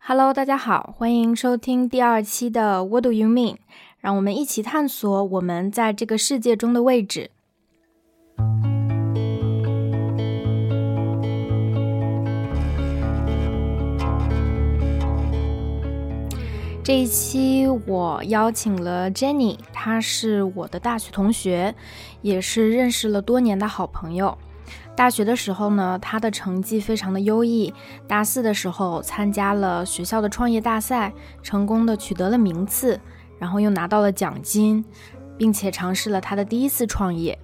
Hello，大家好，欢迎收听第二期的 What Do You Mean？让我们一起探索我们在这个世界中的位置。这一期我邀请了 Jenny，她是我的大学同学，也是认识了多年的好朋友。大学的时候呢，她的成绩非常的优异，大四的时候参加了学校的创业大赛，成功的取得了名次，然后又拿到了奖金，并且尝试了她的第一次创业。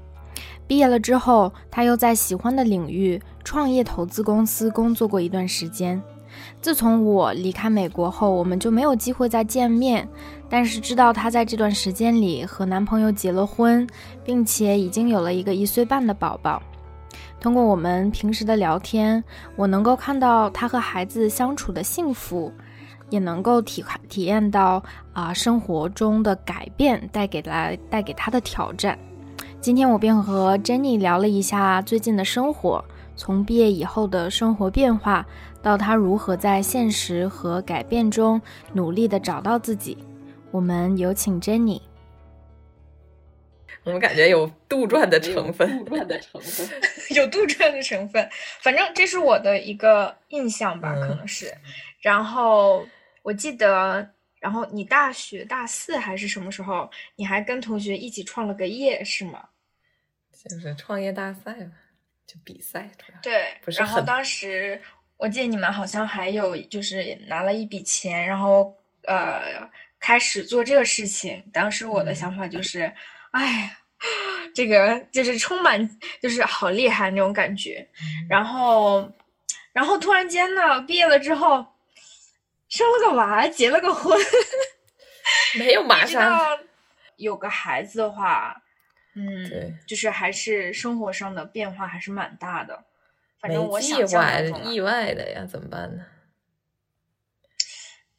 毕业了之后，她又在喜欢的领域创业投资公司工作过一段时间。自从我离开美国后，我们就没有机会再见面。但是知道她在这段时间里和男朋友结了婚，并且已经有了一个一岁半的宝宝。通过我们平时的聊天，我能够看到她和孩子相处的幸福，也能够体体验到啊生活中的改变带给来带给她的挑战。今天我便和 Jenny 聊了一下最近的生活，从毕业以后的生活变化。到他如何在现实和改变中努力的找到自己，我们有请 Jenny。我们感觉有杜撰的成分，杜撰的成分，有杜撰的成分。反正这是我的一个印象吧，可能是。然后我记得，然后你大学大四还是什么时候，你还跟同学一起创了个业，是吗？就是创业大赛嘛，就比赛主要。对，不是然后当时。我记得你们好像还有就是拿了一笔钱，然后呃开始做这个事情。当时我的想法就是，哎呀，这个就是充满就是好厉害那种感觉。然后，然后突然间呢，毕业了之后生了个娃，结了个婚，没有马上有个孩子的话，嗯，对，就是还是生活上的变化还是蛮大的。没计划意外的呀，怎么办呢？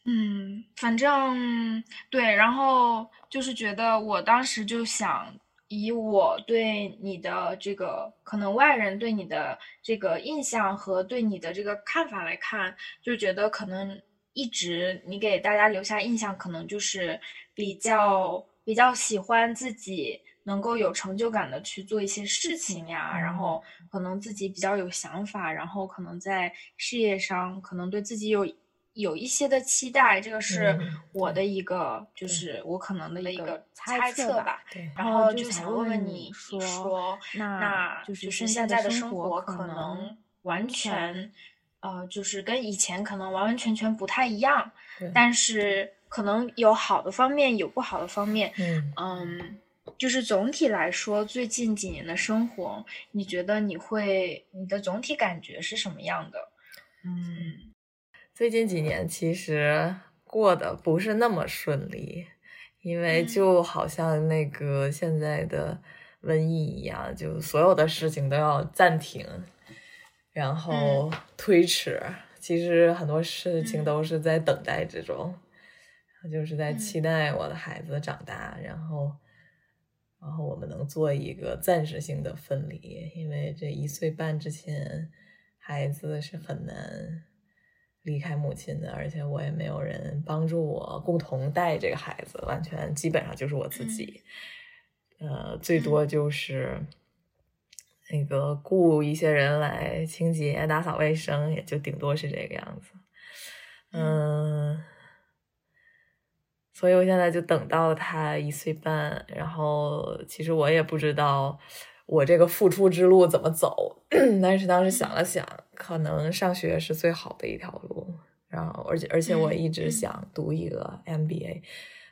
嗯，反正对，然后就是觉得我当时就想，以我对你的这个可能外人对你的这个印象和对你的这个看法来看，就觉得可能一直你给大家留下印象，可能就是比较比较喜欢自己。能够有成就感的去做一些事情呀，然后可能自己比较有想法，然后可能在事业上可能对自己有有一些的期待，这个是我的一个，就是我可能的一个猜测吧。然后就想问问你说，那就是现在的生活可能完全，呃，就是跟以前可能完完全全不太一样，但是可能有好的方面，有不好的方面。嗯嗯。就是总体来说，最近几年的生活，你觉得你会你的总体感觉是什么样的？嗯，最近几年其实过得不是那么顺利，因为就好像那个现在的瘟疫一样，就所有的事情都要暂停，然后推迟。其实很多事情都是在等待之中，就是在期待我的孩子长大，然后。然后我们能做一个暂时性的分离，因为这一岁半之前，孩子是很难离开母亲的，而且我也没有人帮助我共同带这个孩子，完全基本上就是我自己，呃，最多就是那个雇一些人来清洁、打扫卫生，也就顶多是这个样子，嗯。所以我现在就等到他一岁半，然后其实我也不知道我这个付出之路怎么走，但是当时想了想，可能上学是最好的一条路。然后，而且而且我一直想读一个 MBA，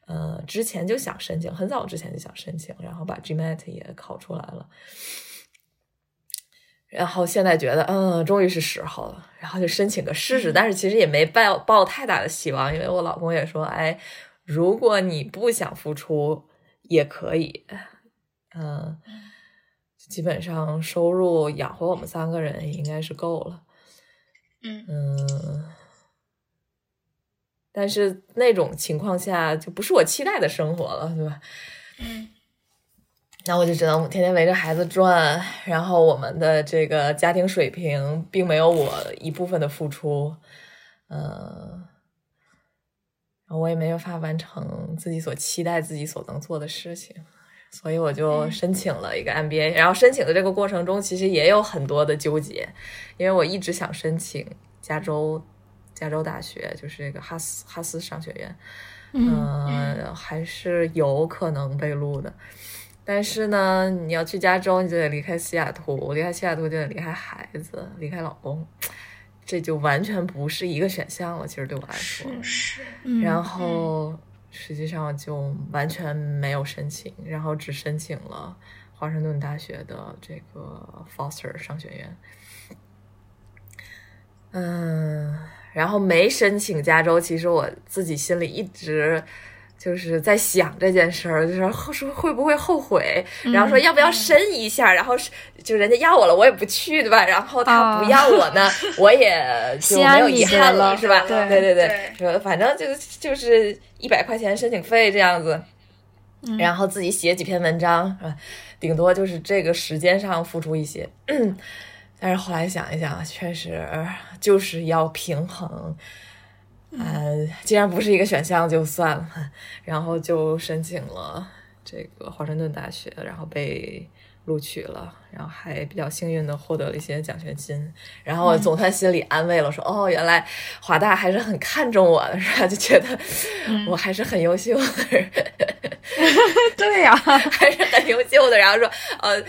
呃，之前就想申请，很早之前就想申请，然后把 GMAT 也考出来了，然后现在觉得，嗯，终于是时候了，然后就申请个试试。但是其实也没抱抱太大的希望，因为我老公也说，哎。如果你不想付出，也可以，嗯，基本上收入养活我们三个人应该是够了，嗯嗯，但是那种情况下就不是我期待的生活了，对吧？嗯，那我就只能天天围着孩子转，然后我们的这个家庭水平并没有我一部分的付出，嗯。我也没有法完成自己所期待自己所能做的事情，所以我就申请了一个 MBA。然后申请的这个过程中，其实也有很多的纠结，因为我一直想申请加州加州大学，就是这个哈斯哈斯商学院，嗯，还是有可能被录的。但是呢，你要去加州，你就得离开西雅图，离开西雅图就得离开孩子，离开老公。这就完全不是一个选项了，其实对我来说。是。然后实际上就完全没有申请，然后只申请了华盛顿大学的这个 Foster 商学院。嗯，然后没申请加州，其实我自己心里一直。就是在想这件事儿，就是说会不会后悔，然后说要不要申一下，然后是就人家要我了，我也不去，对吧？然后他不要我呢，我也就没有遗憾了，是吧？对对对，说反正就就是一百块钱申请费这样子，然后自己写几篇文章，是吧？顶多就是这个时间上付出一些，但是后来想一想，确实就是要平衡。呃，既然不是一个选项，就算了。然后就申请了这个华盛顿大学，然后被录取了，然后还比较幸运的获得了一些奖学金。然后我总算心里安慰了，说哦，原来华大还是很看重我的，是吧？就觉得我还是很优秀的 人。对呀，还是很优秀的。然后说，呃，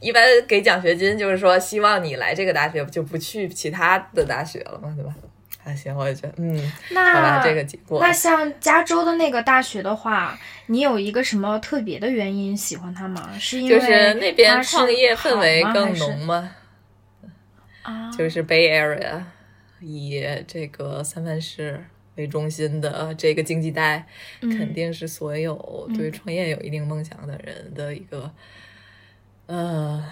一般给奖学金就是说，希望你来这个大学，就不去其他的大学了嘛，对吧？还行，我也觉得，嗯，那这个结果，那像加州的那个大学的话，你有一个什么特别的原因喜欢它吗？是因为就是那边创业氛围更浓吗？啊，就是 Bay Area，以这个三藩市为中心的这个经济带，肯定是所有对创业有一定梦想的人的一个，呃，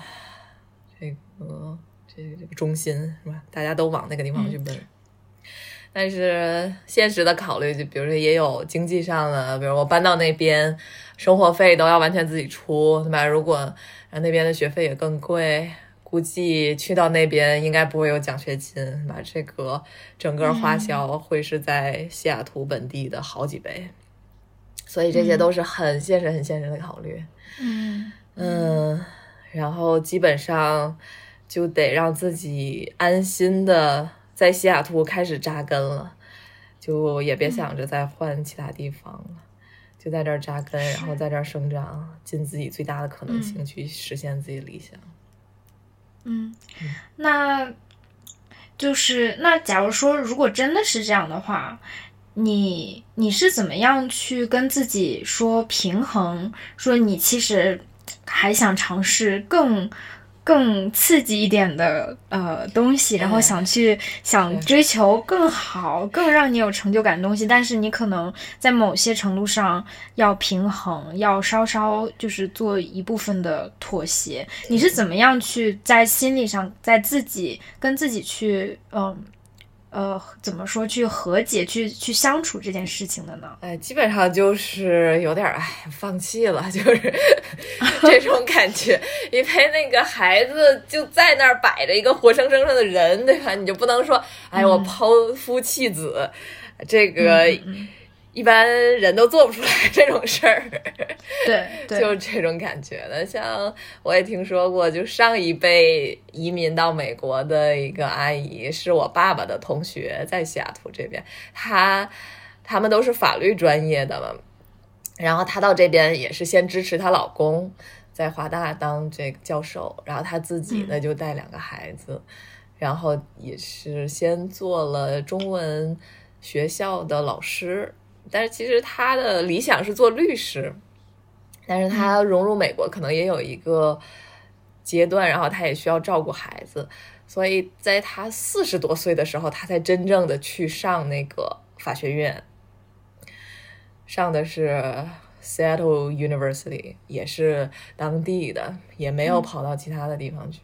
这个这个这个中心是吧？大家都往那个地方去奔。但是现实的考虑，就比如说也有经济上的，比如我搬到那边，生活费都要完全自己出，对吧？如果那边的学费也更贵，估计去到那边应该不会有奖学金，对吧？这个整个花销会是在西雅图本地的好几倍，所以这些都是很现实、很现实的考虑。嗯嗯，然后基本上就得让自己安心的。在西雅图开始扎根了，就也别想着再换其他地方了，就在这儿扎根，然后在这儿生长，尽自己最大的可能性去实现自己理想。嗯，那就是那假如说，如果真的是这样的话，你你是怎么样去跟自己说平衡？说你其实还想尝试更。更刺激一点的呃东西，然后想去想追求更好、更让你有成就感的东西，但是你可能在某些程度上要平衡，要稍稍就是做一部分的妥协。你是怎么样去在心理上，在自己跟自己去嗯？呃，怎么说去和解、去去相处这件事情的呢？哎，基本上就是有点哎，放弃了，就是这种感觉。因为那个孩子就在那儿摆着一个活生生的人，对吧？你就不能说，哎，我抛夫弃子，这个。一般人都做不出来这种事儿，对，就这种感觉的。像我也听说过，就上一辈移民到美国的一个阿姨，是我爸爸的同学，在西雅图这边，她他们都是法律专业的嘛。然后她到这边也是先支持她老公在华大当这个教授，然后她自己呢就带两个孩子，然后也是先做了中文学校的老师。但是其实他的理想是做律师，但是他融入美国可能也有一个阶段，然后他也需要照顾孩子，所以在他四十多岁的时候，他才真正的去上那个法学院，上的是 Seattle University，也是当地的，也没有跑到其他的地方去。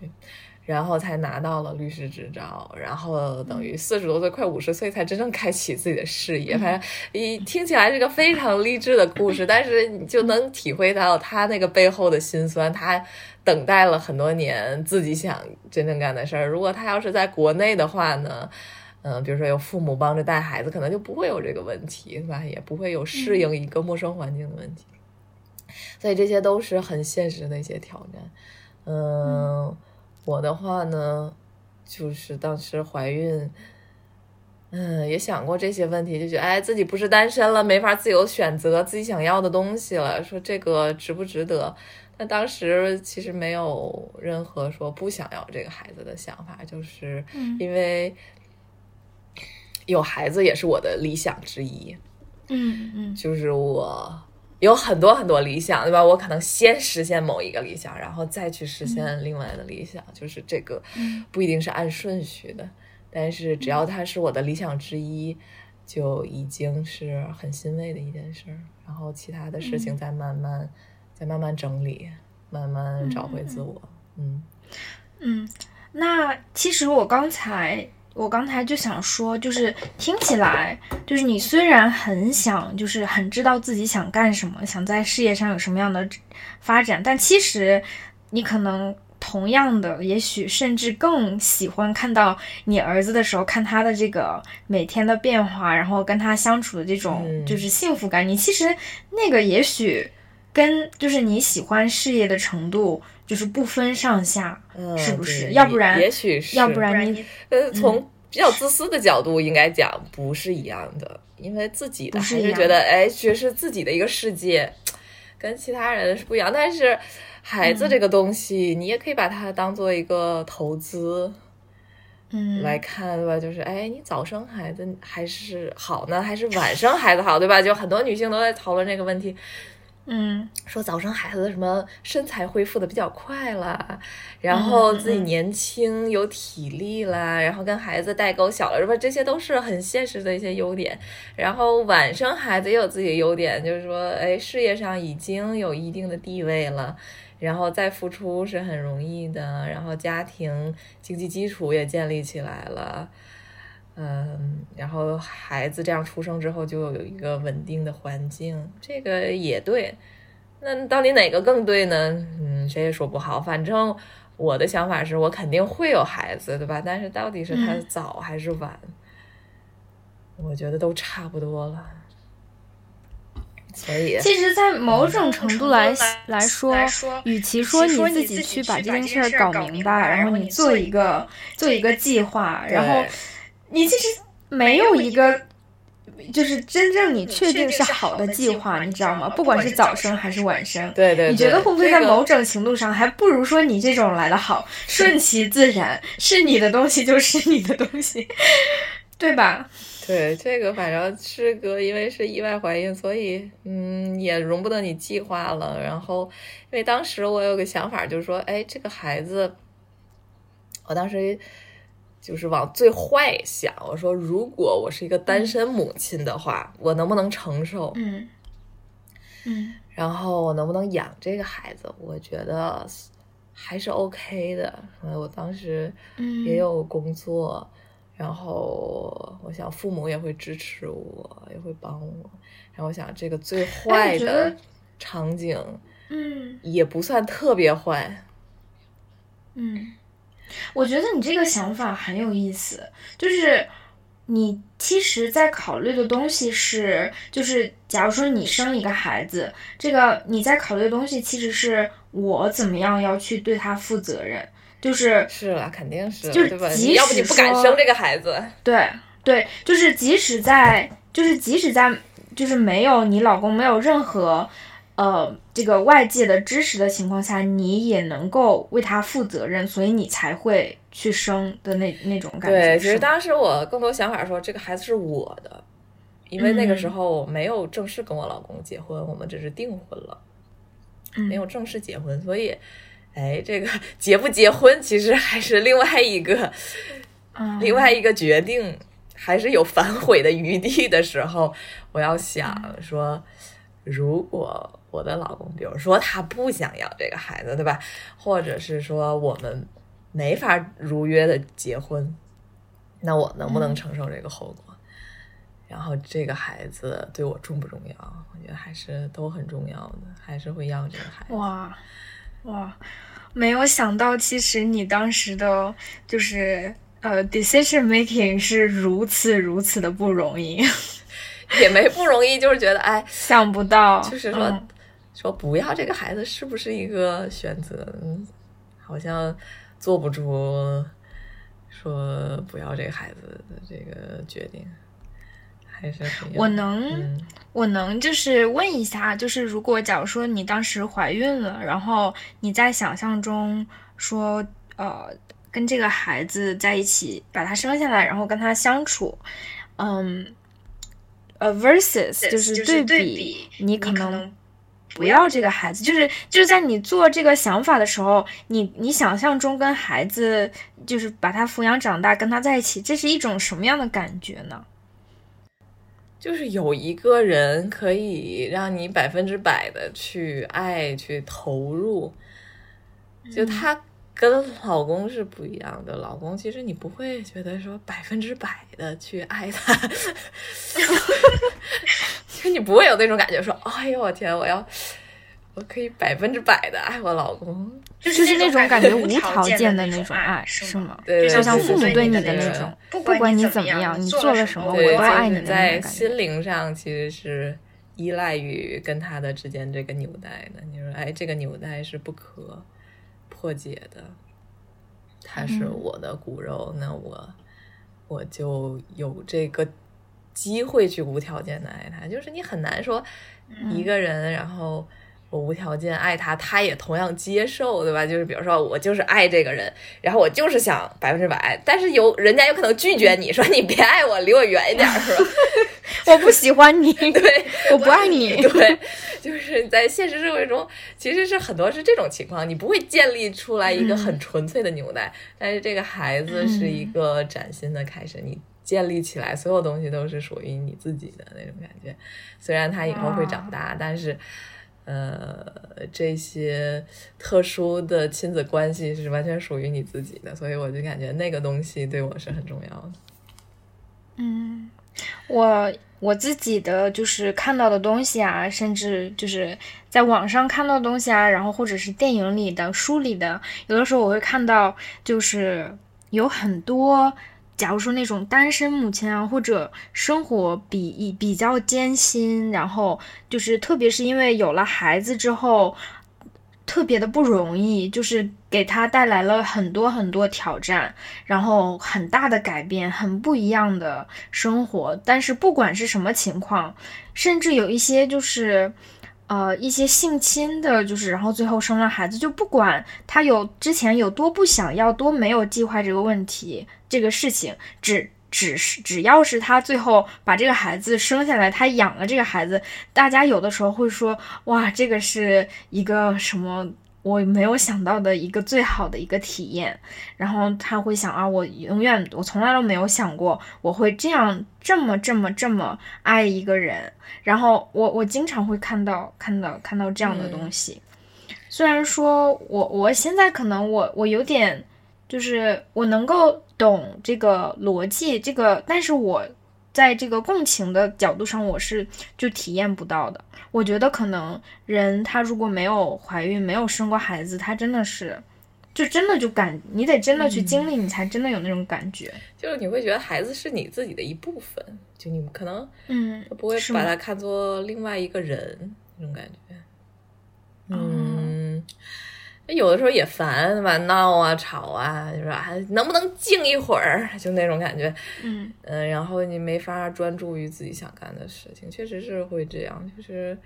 然后才拿到了律师执照，然后等于四十多岁，快五十岁才真正开启自己的事业。反正一听起来是个非常励志的故事，但是你就能体会到他那个背后的辛酸。他等待了很多年自己想真正干的事儿。如果他要是在国内的话呢，嗯，比如说有父母帮着带孩子，可能就不会有这个问题，是吧？也不会有适应一个陌生环境的问题。所以这些都是很现实的一些挑战。嗯，我的话呢，就是当时怀孕，嗯，也想过这些问题，就觉得哎，自己不是单身了，没法自由选择自己想要的东西了，说这个值不值得？那当时其实没有任何说不想要这个孩子的想法，就是因为有孩子也是我的理想之一。嗯嗯，就是我有很多很多理想，对吧？我可能先实现某一个理想，然后再去实现另外的理想，就是这个不一定是按顺序的，但是只要它是我的理想之一，就已经是很欣慰的一件事儿。然后其他的事情再慢慢。再慢慢整理，慢慢找回自我。嗯嗯，那其实我刚才我刚才就想说，就是听起来，就是你虽然很想，就是很知道自己想干什么，想在事业上有什么样的发展，但其实你可能同样的，也许甚至更喜欢看到你儿子的时候，看他的这个每天的变化，然后跟他相处的这种就是幸福感。你其实那个也许。跟就是你喜欢事业的程度就是不分上下，是不是？要不然也许是，要不然你呃，从比较自私的角度应该讲不是一样的，因为自己的还是觉得哎，这是自己的一个世界，跟其他人是不一样。但是孩子这个东西，你也可以把它当做一个投资，嗯，来看对吧？就是哎，你早生孩子还是好呢，还是晚生孩子好，对吧？就很多女性都在讨论这个问题。嗯，说早生孩子什么身材恢复的比较快了，然后自己年轻有体力了，然后跟孩子代沟小了，是吧？这些都是很现实的一些优点。然后晚生孩子也有自己的优点，就是说，哎，事业上已经有一定的地位了，然后再付出是很容易的，然后家庭经济基础也建立起来了。嗯，然后孩子这样出生之后就有一个稳定的环境，这个也对。那到底哪个更对呢？嗯，谁也说不好。反正我的想法是我肯定会有孩子，对吧？但是到底是他早还是晚，我觉得都差不多了。所以，其实，在某种程度来来说，与其说你自己去把这件事儿搞明白，然后你做一个做一个计划，然后。你其实没有一个，就是真正你确定是好的计划，你知道吗？不管是早生还是晚生，对对，你觉得会不会在某种程度上还不如说你这种来的好，顺其自然，是你的东西就是你的东西，对吧？对，这个反正是个，因为是意外怀孕，所以嗯，也容不得你计划了。然后，因为当时我有个想法，就是说，哎，这个孩子，我当时。就是往最坏想，我说如果我是一个单身母亲的话，我能不能承受？嗯嗯，然后我能不能养这个孩子？我觉得还是 OK 的。我当时也有工作，然后我想父母也会支持我，也会帮我。然后我想这个最坏的场景，嗯，也不算特别坏，嗯。我觉得你这个想法很有意思，就是你其实，在考虑的东西是，就是假如说你生一个孩子，这个你在考虑的东西其实是我怎么样要去对他负责任，就是是了，肯定是，就是？要不你不敢生这个孩子，对对，就是即使在，就是即使在，就是没有你老公没有任何。呃，这个外界的支持的情况下，你也能够为他负责任，所以你才会去生的那那种感觉。对，其实当时我更多想法说，这个孩子是我的，因为那个时候我没有正式跟我老公结婚，我们只是订婚了，没有正式结婚，所以，哎，这个结不结婚其实还是另外一个，另外一个决定，还是有反悔的余地的时候，我要想说，如果。我的老公，比如说他不想要这个孩子，对吧？或者是说我们没法如约的结婚，那我能不能承受这个后果？然后这个孩子对我重不重要？我觉得还是都很重要的，还是会要这个孩子。哇哇，没有想到，其实你当时的就是呃，decision making 是如此如此的不容易，也没不容易，就是觉得哎，想不到，就是说说不要这个孩子是不是一个选择？好像做不出说不要这个孩子的这个决定，还是我能我能就是问一下，就是如果假如说你当时怀孕了，然后你在想象中说呃。跟这个孩子在一起，把他生下来，然后跟他相处，嗯，呃，versus 就是对比，你可能不要这个孩子，就是就是在你做这个想法的时候，你你想象中跟孩子就是把他抚养长大，跟他在一起，这是一种什么样的感觉呢？就是有一个人可以让你百分之百的去爱，去投入，就他。跟老公是不一样的，老公其实你不会觉得说百分之百的去爱他，就你不会有那种感觉说，哎呦我天，我要我可以百分之百的爱我老公，就是那种感觉无条件的那种爱，是吗？对，就像父母对你的那种，不管你怎么样，你做了什么，我都爱你。在心灵上其实是依赖于跟他的之间这个纽带的。你说，哎，这个纽带是不可。破解的，他是我的骨肉，那我我就有这个机会去无条件的爱他。就是你很难说一个人，然后我无条件爱他，他也同样接受，对吧？就是比如说我就是爱这个人，然后我就是想百分之百爱，但是有人家有可能拒绝你说你别爱我，离我远一点，是吧？我不喜欢你，对，我不爱你，对。就是在现实社会中，其实是很多是这种情况，你不会建立出来一个很纯粹的纽带，但是这个孩子是一个崭新的开始，你建立起来所有东西都是属于你自己的那种感觉。虽然他以后会长大，但是，呃，这些特殊的亲子关系是完全属于你自己的，所以我就感觉那个东西对我是很重要的。嗯，我。我自己的就是看到的东西啊，甚至就是在网上看到的东西啊，然后或者是电影里的、书里的，有的时候我会看到，就是有很多，假如说那种单身母亲啊，或者生活比比较艰辛，然后就是特别是因为有了孩子之后。特别的不容易，就是给他带来了很多很多挑战，然后很大的改变，很不一样的生活。但是不管是什么情况，甚至有一些就是，呃，一些性侵的，就是然后最后生了孩子，就不管他有之前有多不想要，多没有计划这个问题这个事情，只。只是只要是他最后把这个孩子生下来，他养了这个孩子，大家有的时候会说，哇，这个是一个什么我没有想到的一个最好的一个体验。然后他会想啊，我永远我从来都没有想过我会这样这么这么这么爱一个人。然后我我经常会看到看到看到这样的东西。虽然说我我现在可能我我有点就是我能够。懂这个逻辑，这个，但是我在这个共情的角度上，我是就体验不到的。我觉得可能人他如果没有怀孕，没有生过孩子，他真的是，就真的就感，你得真的去经历，你才真的有那种感觉。就是你会觉得孩子是你自己的一部分，就你们可能，嗯，不会把他看作另外一个人那种感觉，嗯。有的时候也烦，对吧？闹啊，吵啊，是吧？还能不能静一会儿？就那种感觉，嗯嗯，然后你没法专注于自己想干的事情，确实是会这样。就是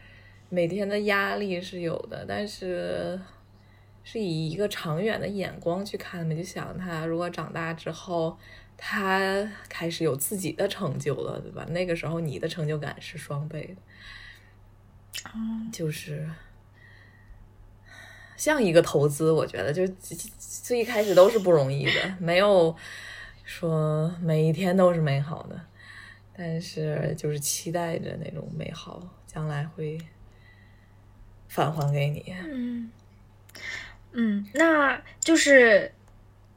每天的压力是有的，但是是以一个长远的眼光去看嘛，就想他如果长大之后，他开始有自己的成就了，对吧？那个时候你的成就感是双倍的，就是。像一个投资，我觉得就最一开始都是不容易的，没有说每一天都是美好的，但是就是期待着那种美好将来会返还给你。嗯嗯，那就是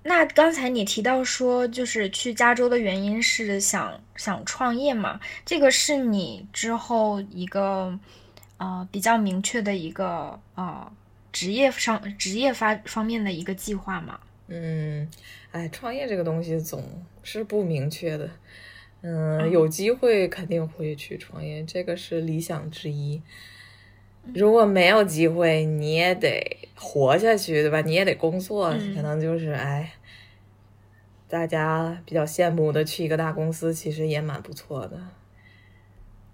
那刚才你提到说，就是去加州的原因是想想创业嘛？这个是你之后一个呃比较明确的一个呃。职业上职业发方面的一个计划吗？嗯，哎，创业这个东西总是不明确的。嗯，有机会肯定会去创业，这个是理想之一。如果没有机会，你也得活下去，对吧？你也得工作，可能就是哎，大家比较羡慕的去一个大公司，其实也蛮不错的。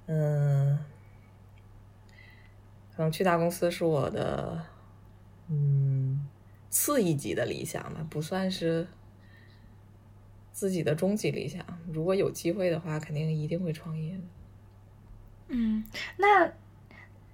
嗯，可能去大公司是我的嗯次一级的理想吧，不算是。自己的终极理想，如果有机会的话，肯定一定会创业的。嗯，那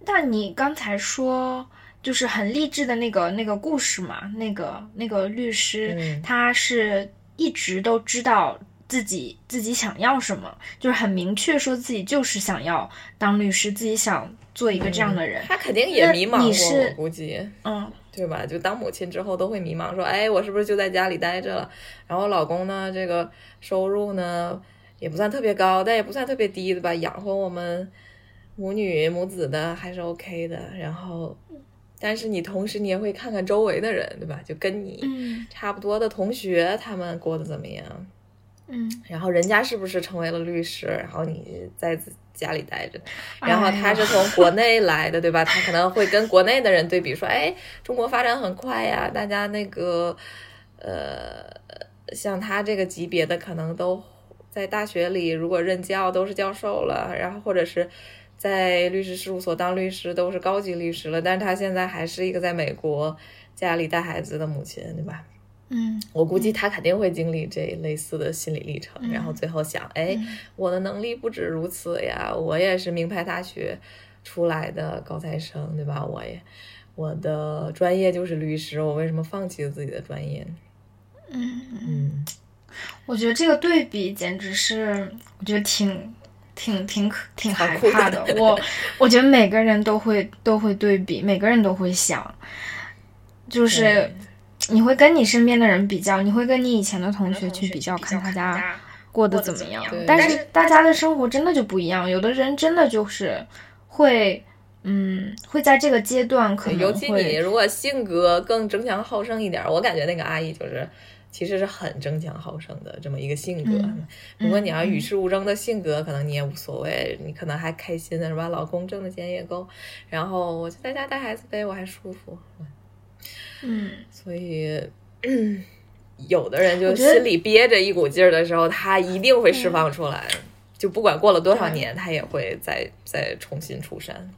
那你刚才说就是很励志的那个那个故事嘛？那个那个律师，他是一直都知道自己自己想要什么，就是很明确说自己就是想要当律师，自己想做一个这样的人。他肯定也迷茫过，我估计。嗯。对吧？就当母亲之后都会迷茫，说：“哎，我是不是就在家里待着了？然后老公呢？这个收入呢也不算特别高，但也不算特别低，的吧？养活我们母女母子的还是 OK 的。然后，但是你同时你也会看看周围的人，对吧？就跟你差不多的同学，他们过得怎么样？嗯，然后人家是不是成为了律师？然后你在家里待着，然后他是从国内来的，对吧？他可能会跟国内的人对比，说：“哎，中国发展很快呀，大家那个，呃，像他这个级别的，可能都在大学里，如果任教都是教授了，然后或者是在律师事务所当律师，都是高级律师了。但是他现在还是一个在美国家里带孩子的母亲，对吧？”嗯，我估计他肯定会经历这类似的心理历程，然后最后想，哎，我的能力不止如此呀，我也是名牌大学出来的高材生，对吧？我也，我的专业就是律师，我为什么放弃了自己的专业？嗯嗯，我觉得这个对比简直是，我觉得挺挺挺可挺害怕的。我我觉得每个人都会都会对比，每个人都会想，就是。你会跟你身边的人比较，你会跟你以前的同学去比较，看大家过得怎么样。但是大家的生活真的就不一样，有的人真的就是会，嗯，会在这个阶段可能尤其你如果性格更争强好胜一点，我感觉那个阿姨就是其实是很争强好胜的这么一个性格。如果你要与世无争的性格，可能你也无所谓，你可能还开心的是吧？老公挣的钱也够，然后我就在家带孩子呗，我还舒服。嗯，所以 有的人就心里憋着一股劲儿的时候，他一定会释放出来，就不管过了多少年，他也会再再重新出山。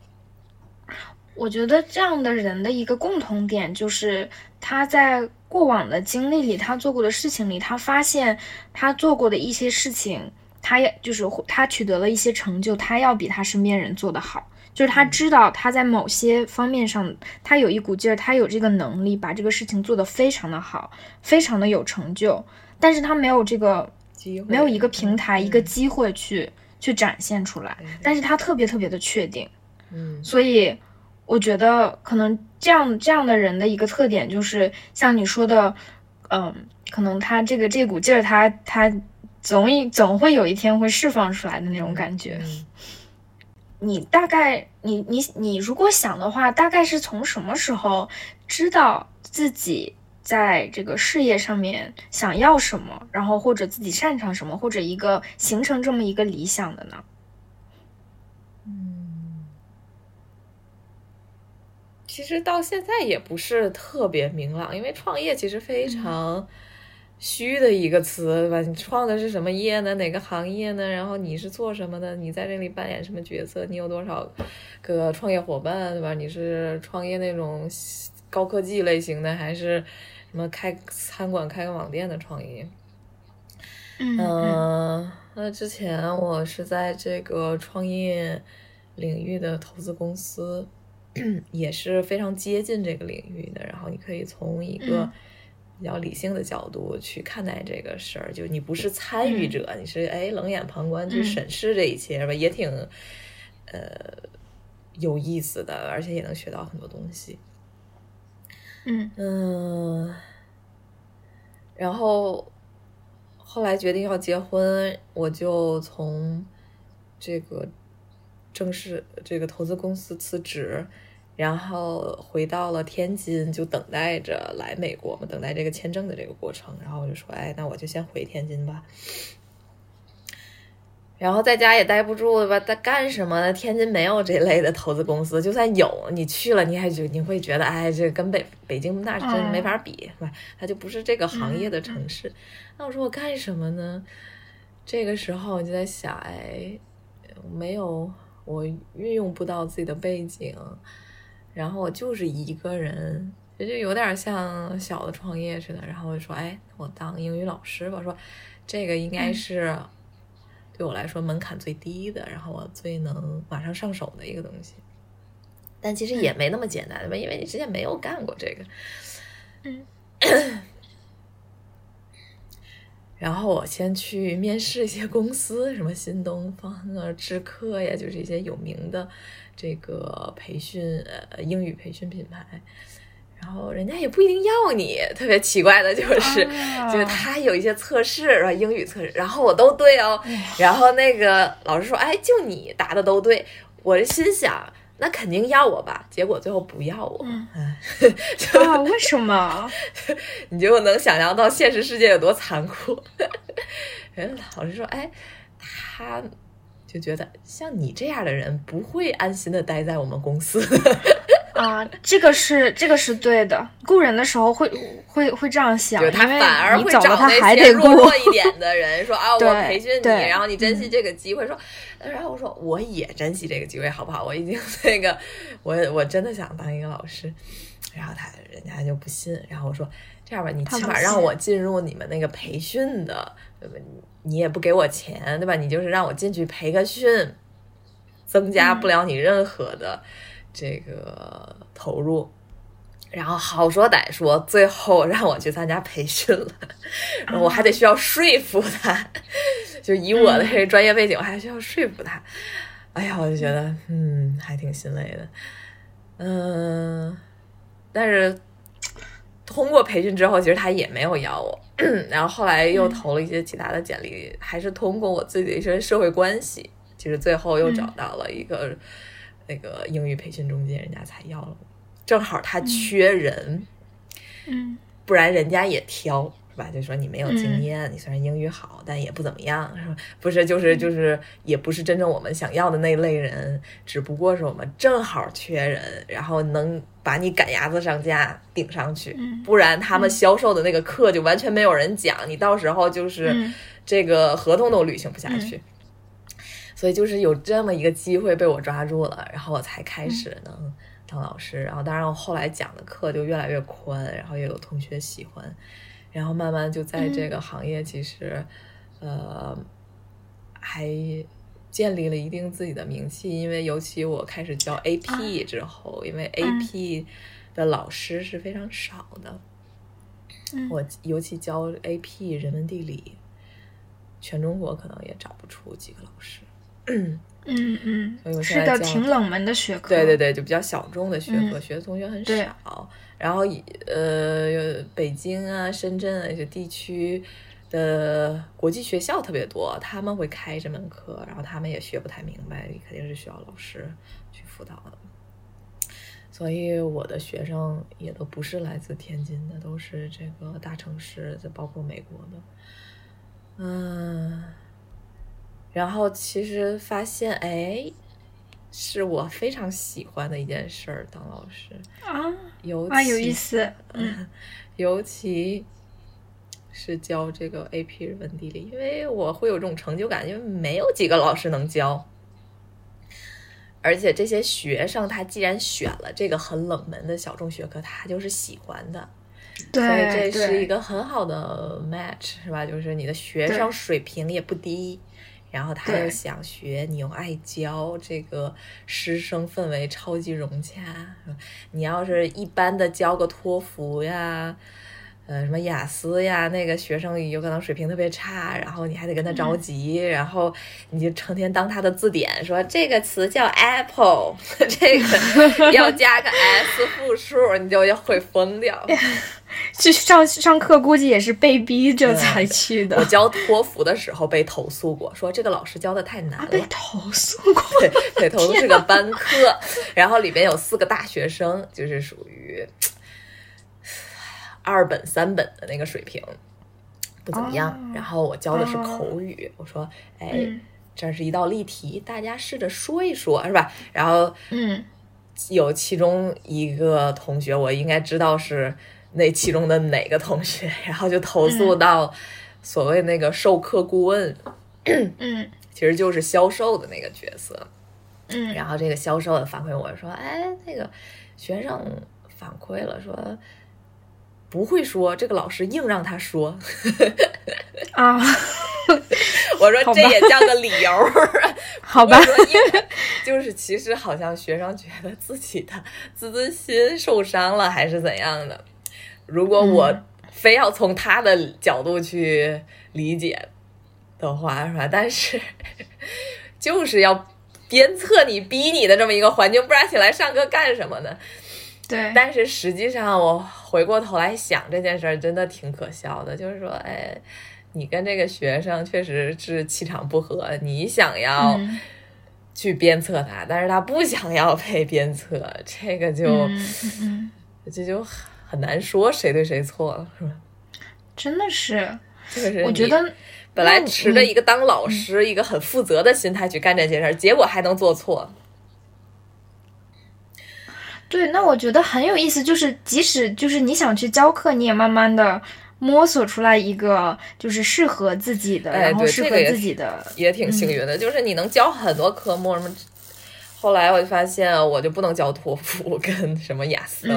我觉得这样的人的一个共同点就是他在过往的经历里，他做过的事情里，他发现他做过的一些事情，他也就是他取得了一些成就，他要比他身边人做得好。就是他知道他在某些方面上，他有一股劲儿，他有这个能力把这个事情做得非常的好，非常的有成就，但是他没有这个机会，没有一个平台，一个机会去去展现出来。但是他特别特别的确定，嗯，所以我觉得可能这样这样的人的一个特点就是像你说的，嗯，可能他这个这股劲儿，他他总一总会有一天会释放出来的那种感觉。你大概，你你你如果想的话，大概是从什么时候知道自己在这个事业上面想要什么，然后或者自己擅长什么，或者一个形成这么一个理想的呢？嗯，其实到现在也不是特别明朗，因为创业其实非常。虚的一个词，对吧？你创的是什么业呢？哪个行业呢？然后你是做什么的？你在这里扮演什么角色？你有多少个创业伙伴，对吧？你是创业那种高科技类型的，还是什么开餐馆、开个网店的创业？嗯，那之前我是在这个创业领域的投资公司，也是非常接近这个领域的。然后你可以从一个。比较理性的角度去看待这个事儿，就你不是参与者，你是哎冷眼旁观去审视这一切，吧？也挺呃有意思的，而且也能学到很多东西。嗯嗯，然后后来决定要结婚，我就从这个正式这个投资公司辞职，然后回到了天津，就等待着来美国嘛，等待这个签证的这个过程。然后我就说，哎，那我就先回天津吧。然后在家也待不住了吧？在干什么呢？天津没有这类的投资公司，就算有，你去了，你还觉你会觉得，哎，这跟北北京那真没法比，是吧？它就不是这个行业的城市。那我说我干什么呢？这个时候我就在想，哎，没有，我运用不到自己的背景，然后我就是一个人，也就有点像小的创业似的。然后我就说，哎，我当英语老师吧。说这个应该是。对我来说门槛最低的，然后我最能马上上手的一个东西，但其实也没那么简单吧，因为你之前没有干过这个。嗯。然后我先去面试一些公司，什么新东方啊、智客呀，就是一些有名的这个培训呃英语培训品牌。然后人家也不一定要你，特别奇怪的就是，就是他有一些测试，然后英语测试，然后我都对哦。然后那个老师说：“哎，就你答的都对。”我心想，那肯定要我吧？结果最后不要我。啊？为什么？你就能想象到现实世界有多残酷。人老师说：“哎，他就觉得像你这样的人不会安心的待在我们公司。”啊，这个是这个是对的。雇人的时候会会会这样想，他反而会找那些弱弱一点的人，说 啊，我培训你，然后你珍惜这个机会。说，然后我说我也珍惜这个机会，好不好？我已经 那个，我我真的想当一个老师。然后他人家就不信。然后我说这样吧，你起码让我进入你们那个培训的，对吧？你也不给我钱，对吧？你就是让我进去培个训，增加不了你任何的。这个投入，然后好说歹说，最后让我去参加培训了，我还得需要说服他，就以我的这个专业背景，我还需要说服他。哎呀，我就觉得，嗯，还挺心累的。嗯，但是通过培训之后，其实他也没有要我，然后后来又投了一些其他的简历，还是通过我自己的一些社会关系，其实最后又找到了一个。那个英语培训中介，人家才要了我，正好他缺人，嗯，不然人家也挑，是吧？就说你没有经验，你虽然英语好，但也不怎么样，是吧？不是，就是就是，也不是真正我们想要的那类人，只不过是我们正好缺人，然后能把你赶鸭子上架顶上去，不然他们销售的那个课就完全没有人讲，你到时候就是这个合同都履行不下去。所以就是有这么一个机会被我抓住了，然后我才开始能当老师。然后当然我后来讲的课就越来越宽，然后也有同学喜欢，然后慢慢就在这个行业其实，呃，还建立了一定自己的名气。因为尤其我开始教 AP 之后，因为 AP 的老师是非常少的，我尤其教 AP 人文地理，全中国可能也找不出几个老师。嗯嗯嗯，所以我是个挺冷门的学科。对对对，就比较小众的学科，学的同学很少。然后呃，北京啊、深圳啊一些地区的国际学校特别多，他们会开这门课，然后他们也学不太明白，肯定是需要老师去辅导的。所以我的学生也都不是来自天津的，都是这个大城市，就包括美国的。嗯。然后其实发现，哎，是我非常喜欢的一件事儿，当老师啊，尤啊有意思，嗯，尤其是教这个 AP 人文地理，因为我会有这种成就感，因为没有几个老师能教，而且这些学生他既然选了这个很冷门的小众学科，他就是喜欢的，对，所以这是一个很好的 match，是吧？就是你的学生水平也不低。然后他又想学，你又爱教，这个师生氛围超级融洽。你要是一般的教个托福呀，呃，什么雅思呀，那个学生有可能水平特别差，然后你还得跟他着急，然后你就成天当他的字典，说这个词叫 apple，这个 要加个 s 复数，你就要会疯掉。去上上课估计也是被逼着才去的。我教托福的时候被投诉过，说这个老师教的太难了。被投诉过？对，对投诉是个班课，然后里面有四个大学生，就是属于。二本三本的那个水平不怎么样，然后我教的是口语，我说，哎，这是一道例题，大家试着说一说，是吧？然后，嗯，有其中一个同学，我应该知道是那其中的哪个同学，然后就投诉到所谓那个授课顾问，嗯，其实就是销售的那个角色，嗯，然后这个销售的反馈我说，哎，那个学生反馈了说。不会说，这个老师硬让他说啊！我说这也叫个理由，好吧？就是其实好像学生觉得自己的自尊心受伤了，还是怎样的？如果我非要从他的角度去理解的话，是吧？但是就是要鞭策你、逼你的这么一个环境，不然起来上课干什么呢？对，但是实际上我回过头来想这件事儿，真的挺可笑的。就是说，哎，你跟这个学生确实是气场不合，你想要去鞭策他，但是他不想要被鞭策，这个就，这就很难说谁对谁错了，是吧？真的是，就是我觉得本来持着一个当老师、一个很负责的心态去干这件事儿，结果还能做错。对，那我觉得很有意思，就是即使就是你想去教课，你也慢慢的摸索出来一个就是适合自己的，然后适合自己的，也挺幸运的。就是你能教很多科目，什么，后来我就发现我就不能教托福跟什么雅思，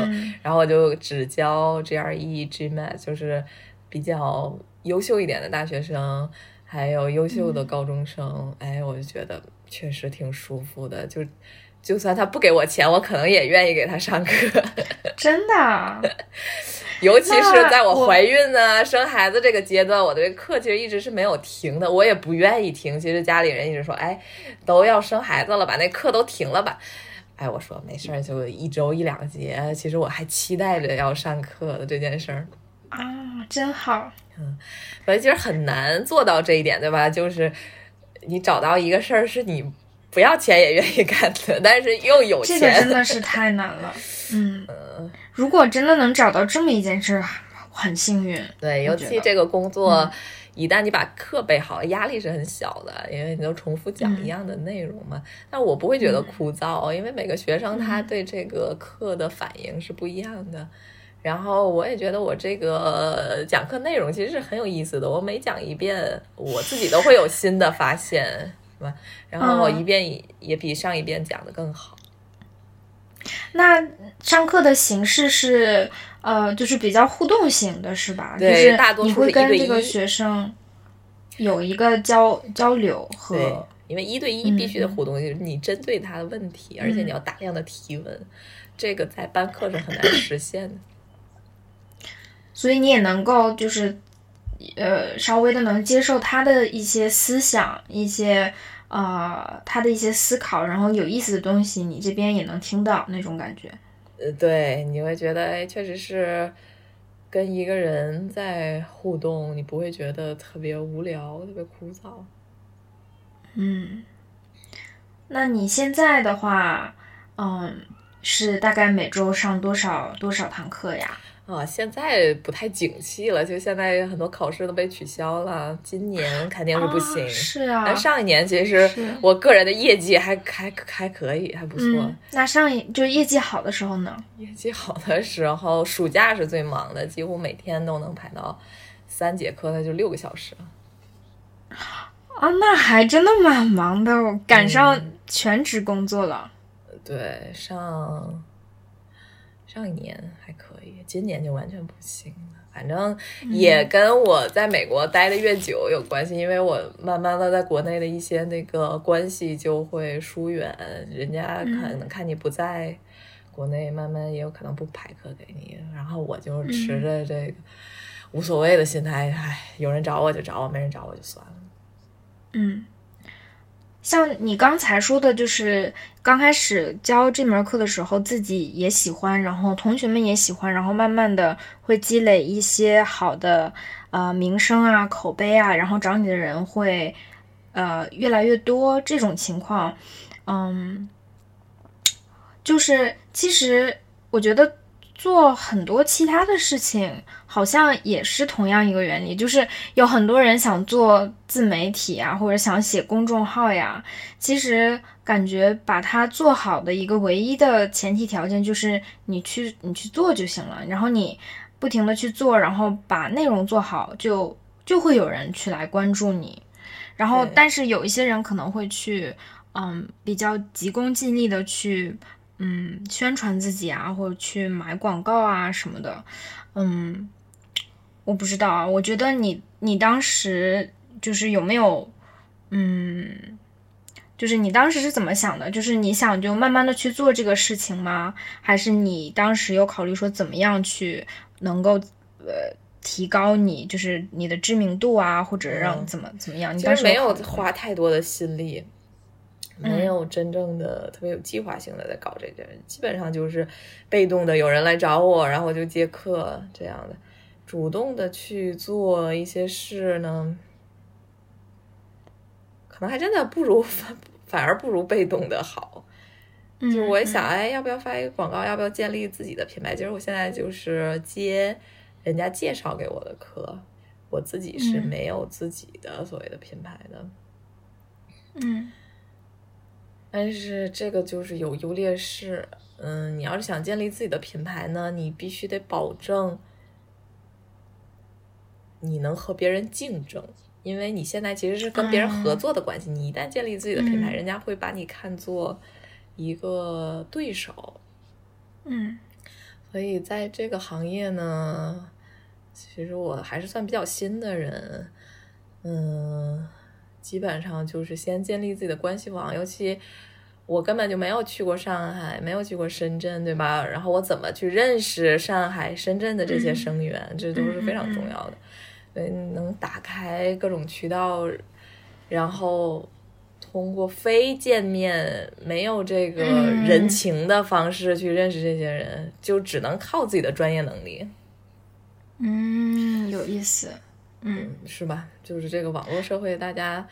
然后我就只教 GRE、GMAT，就是比较优秀一点的大学生，还有优秀的高中生。哎，我就觉得确实挺舒服的，就。就算他不给我钱，我可能也愿意给他上课。真的，尤其是在我怀孕呢、生孩子这个阶段，我的课其实一直是没有停的，我也不愿意停。其实家里人一直说：“哎，都要生孩子了，把那课都停了吧。”哎，我说没事儿，就一周一两节。其实我还期待着要上课的这件事儿啊，真好。嗯，所以其实很难做到这一点，对吧？就是你找到一个事儿是你。不要钱也愿意干的，但是又有钱，这个真的是太难了。嗯，如果真的能找到这么一件事，很幸运。对，尤其这个工作，一旦你把课备好，压力是很小的，因为你都重复讲一样的内容嘛。但我不会觉得枯燥，因为每个学生他对这个课的反应是不一样的。然后我也觉得我这个讲课内容其实是很有意思的，我每讲一遍，我自己都会有新的发现。吧，然后我一遍也也比上一遍讲的更好。那上课的形式是呃，就是比较互动型的，是吧？对。你会跟这个学生有一个交交流和，因为一对一必须的互动，就是你针对他的问题，而且你要大量的提问，这个在班课是很难实现的。所以你也能够就是。呃，稍微的能接受他的一些思想，一些呃他的一些思考，然后有意思的东西，你这边也能听到那种感觉。呃，对，你会觉得哎，确实是跟一个人在互动，你不会觉得特别无聊、特别枯燥。嗯，那你现在的话，嗯，是大概每周上多少多少堂课呀？啊，现在不太景气了，就现在很多考试都被取消了，今年肯定是不行。是啊，但上一年其实我个人的业绩还还还可以，还不错。那上一就业绩好的时候呢？业绩好的时候，暑假是最忙的，几乎每天都能排到三节课，那就六个小时。啊，那还真的蛮忙的，赶上全职工作了。对，上上一年还可。今年就完全不行了，反正也跟我在美国待的越久有关系，因为我慢慢的在国内的一些那个关系就会疏远，人家可能看你不在国内慢慢也有可能不排课给你，然后我就持着这个无所谓的心态，唉，有人找我就找我，没人找我就算了。嗯，像你刚才说的，就是刚开始教这门课的时候，自己也喜欢，然后同学们也喜欢，然后慢慢的会积累一些好的呃名声啊、口碑啊，然后找你的人会呃越来越多。这种情况，嗯，就是其实我觉得。做很多其他的事情，好像也是同样一个原理，就是有很多人想做自媒体啊，或者想写公众号呀。其实感觉把它做好的一个唯一的前提条件就是你去你去做就行了，然后你不停的去做，然后把内容做好，就就会有人去来关注你。然后，但是有一些人可能会去，嗯，比较急功近利的去。嗯，宣传自己啊，或者去买广告啊什么的，嗯，我不知道啊。我觉得你你当时就是有没有，嗯，就是你当时是怎么想的？就是你想就慢慢的去做这个事情吗？还是你当时有考虑说怎么样去能够呃提高你就是你的知名度啊，或者让怎么怎么样？你当时没有花太多的心力。没有真正的特别有计划性的在搞这件，基本上就是被动的，有人来找我，然后我就接客这样的。主动的去做一些事呢，可能还真的不如 反反而不如被动的好。就我一想，哎，要不要发一个广告？要不要建立自己的品牌？其实我现在就是接人家介绍给我的课，我自己是没有自己的所谓的品牌的。嗯。但是这个就是有优劣势，嗯，你要是想建立自己的品牌呢，你必须得保证你能和别人竞争，因为你现在其实是跟别人合作的关系。你一旦建立自己的品牌，人家会把你看作一个对手，嗯，所以在这个行业呢，其实我还是算比较新的人，嗯。基本上就是先建立自己的关系网，尤其我根本就没有去过上海，没有去过深圳，对吧？然后我怎么去认识上海、深圳的这些生源，这都是非常重要的。对，能打开各种渠道，然后通过非见面、没有这个人情的方式去认识这些人，就只能靠自己的专业能力。嗯，有意思。嗯，是吧？就是这个网络社会，大家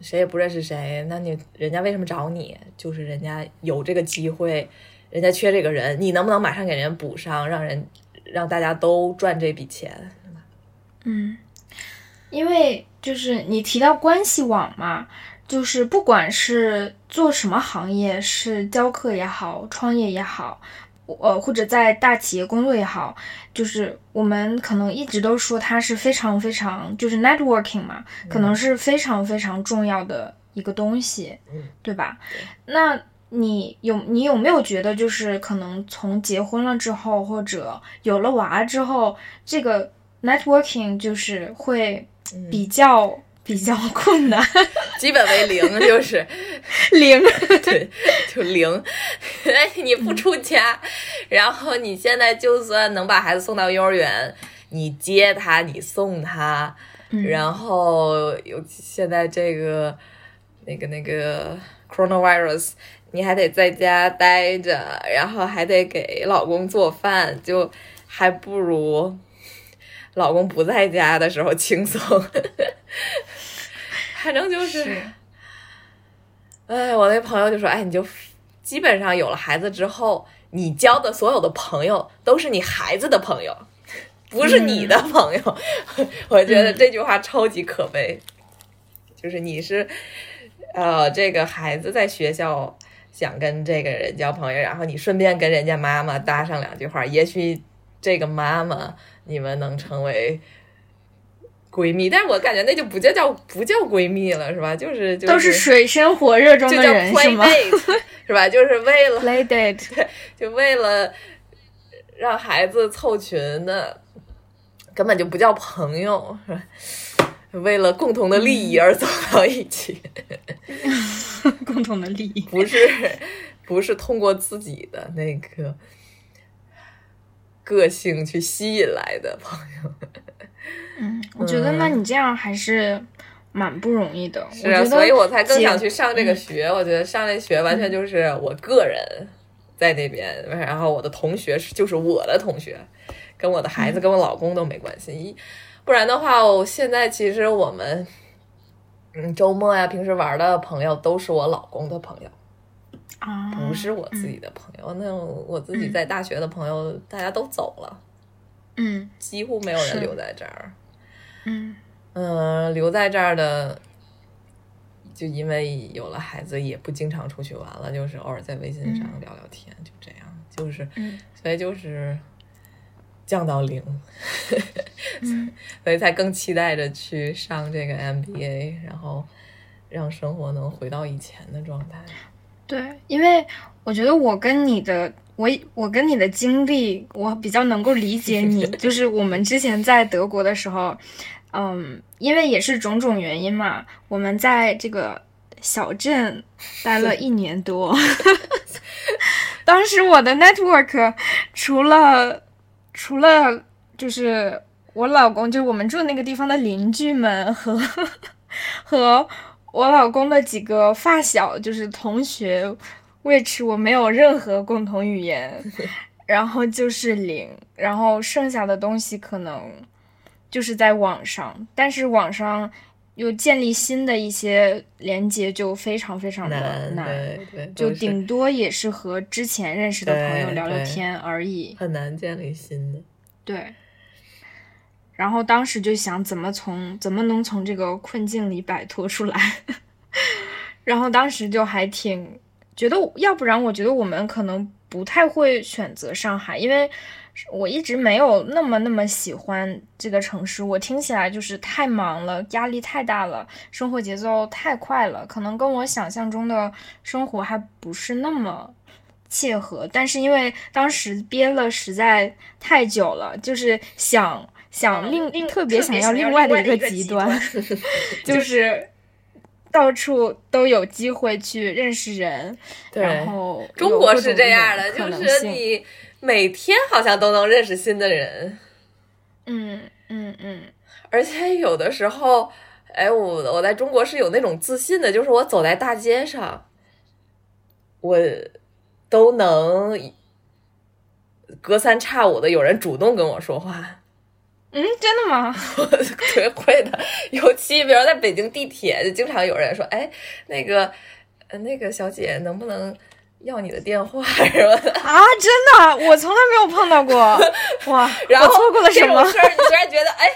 谁也不认识谁，那你人家为什么找你？就是人家有这个机会，人家缺这个人，你能不能马上给人补上，让人让大家都赚这笔钱？嗯，因为就是你提到关系网嘛，就是不管是做什么行业，是教课也好，创业也好。呃，或者在大企业工作也好，就是我们可能一直都说它是非常非常，就是 networking 嘛，可能是非常非常重要的一个东西，对吧？那你有你有没有觉得，就是可能从结婚了之后，或者有了娃之后，这个 networking 就是会比较。比较 困难，基本为零，就是零，对，就零。哎，你不出家，然后你现在就算能把孩子送到幼儿园，你接他，你送他，然后有现在这个那个那个 coronavirus，你还得在家待着，然后还得给老公做饭，就还不如老公不在家的时候轻松。反正就是，哎，我那朋友就说：“哎，你就基本上有了孩子之后，你交的所有的朋友都是你孩子的朋友，不是你的朋友。”我觉得这句话超级可悲。就是你是，呃，这个孩子在学校想跟这个人交朋友，然后你顺便跟人家妈妈搭上两句话，也许这个妈妈你们能成为。闺蜜，但是我感觉那就不叫叫不叫闺蜜了，是吧？就是都是水深火热中的人，是吗？是吧？就是为了 play date，就为了让孩子凑群的，根本就不叫朋友，是吧？为了共同的利益而走到一起，共同的利益不是不是通过自己的那个个性去吸引来的朋友。嗯，我觉得那你这样还是蛮不容易的。是啊，所以我才更想去上这个学。我觉得上这学完全就是我个人在那边，然后我的同学是就是我的同学，跟我的孩子跟我老公都没关系。一不然的话，我现在其实我们嗯周末呀，平时玩的朋友都是我老公的朋友。啊，不是我自己的朋友，那我自己在大学的朋友大家都走了，嗯，几乎没有人留在这儿，嗯。嗯，留在这儿的，就因为有了孩子，也不经常出去玩了，就是偶尔在微信上聊聊天，就这样，就是，所以就是降到零，所以才更期待着去上这个 MBA，然后让生活能回到以前的状态。对，因为我觉得我跟你的我我跟你的经历，我比较能够理解你。就是我们之前在德国的时候，嗯，因为也是种种原因嘛，我们在这个小镇待了一年多。当时我的 network 除了除了就是我老公，就是我们住那个地方的邻居们和 和。我老公的几个发小就是同学，which 我没有任何共同语言，然后就是零，然后剩下的东西可能就是在网上，但是网上又建立新的一些连接就非常非常的难，对对，就顶多也是和之前认识的朋友聊聊天而已，很难建立新的，对。然后当时就想怎么从怎么能从这个困境里摆脱出来，然后当时就还挺觉得，要不然我觉得我们可能不太会选择上海，因为我一直没有那么那么喜欢这个城市，我听起来就是太忙了，压力太大了，生活节奏太快了，可能跟我想象中的生活还不是那么切合。但是因为当时憋了实在太久了，就是想。想另另特别想要另外的一个极端，就是到处都有机会去认识人。然后中国是这样的，就是你每天好像都能认识新的人。嗯嗯嗯，而且有的时候，哎，我我在中国是有那种自信的，就是我走在大街上，我都能隔三差五的有人主动跟我说话。嗯，真的吗？特别会的，尤其比如在北京地铁，就经常有人说：“哎，那个，呃，那个小姐，能不能要你的电话？”什么的？啊，真的，我从来没有碰到过。哇，然后错过了什么事儿？你居然觉得，哎，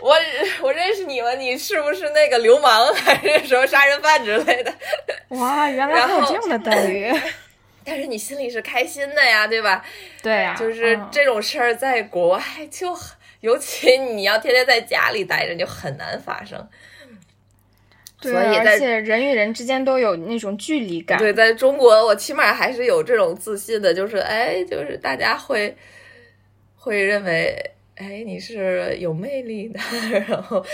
我我认识你吗？你是不是那个流氓，还是什么杀人犯之类的？哇，原来还有这样的待遇。但是你心里是开心的呀，对吧？对呀，就是这种事儿，在国外就很。尤其 你要天天在家里待着，就很难发生。对，而且人与人之间都有那种距离感。对，在中国，我起码还是有这种自信的，就是哎，就是大家会会认为，哎，你是有魅力的，然后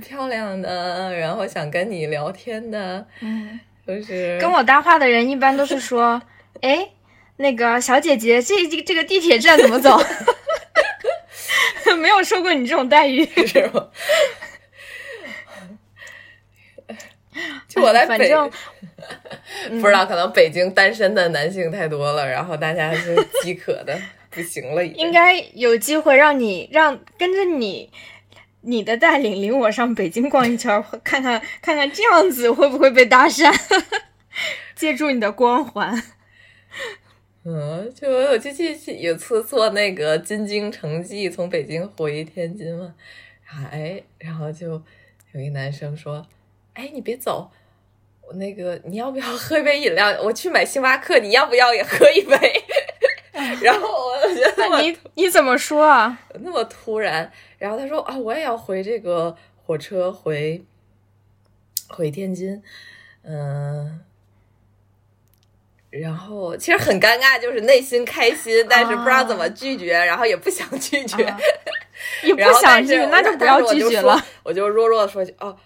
漂亮的，然后想跟你聊天的，嗯，就是跟我搭话的人一般都是说，哎，那个小姐姐，这这个地铁站怎么走？没有受过你这种待遇 是吗？就我在北，不知道可能北京单身的男性太多了，然后大家就饥渴的不行了。应该有机会让你让跟着你你的带领领我上北京逛一圈，看看看看这样子会不会被搭讪？借助你的光环。嗯，就我有去去有次坐那个京津城际从北京回天津嘛，然后哎，然后就有一男生说：“哎，你别走，我那个你要不要喝一杯饮料？我去买星巴克，你要不要也喝一杯？” 然后我觉得你你怎么说啊？那么突然，然后他说：“啊，我也要回这个火车回回天津。”嗯。然后其实很尴尬，就是内心开心，但是不知道怎么拒绝，然后也不想拒绝，也不想拒，那就不要拒绝了。我就弱弱的说句：“哦，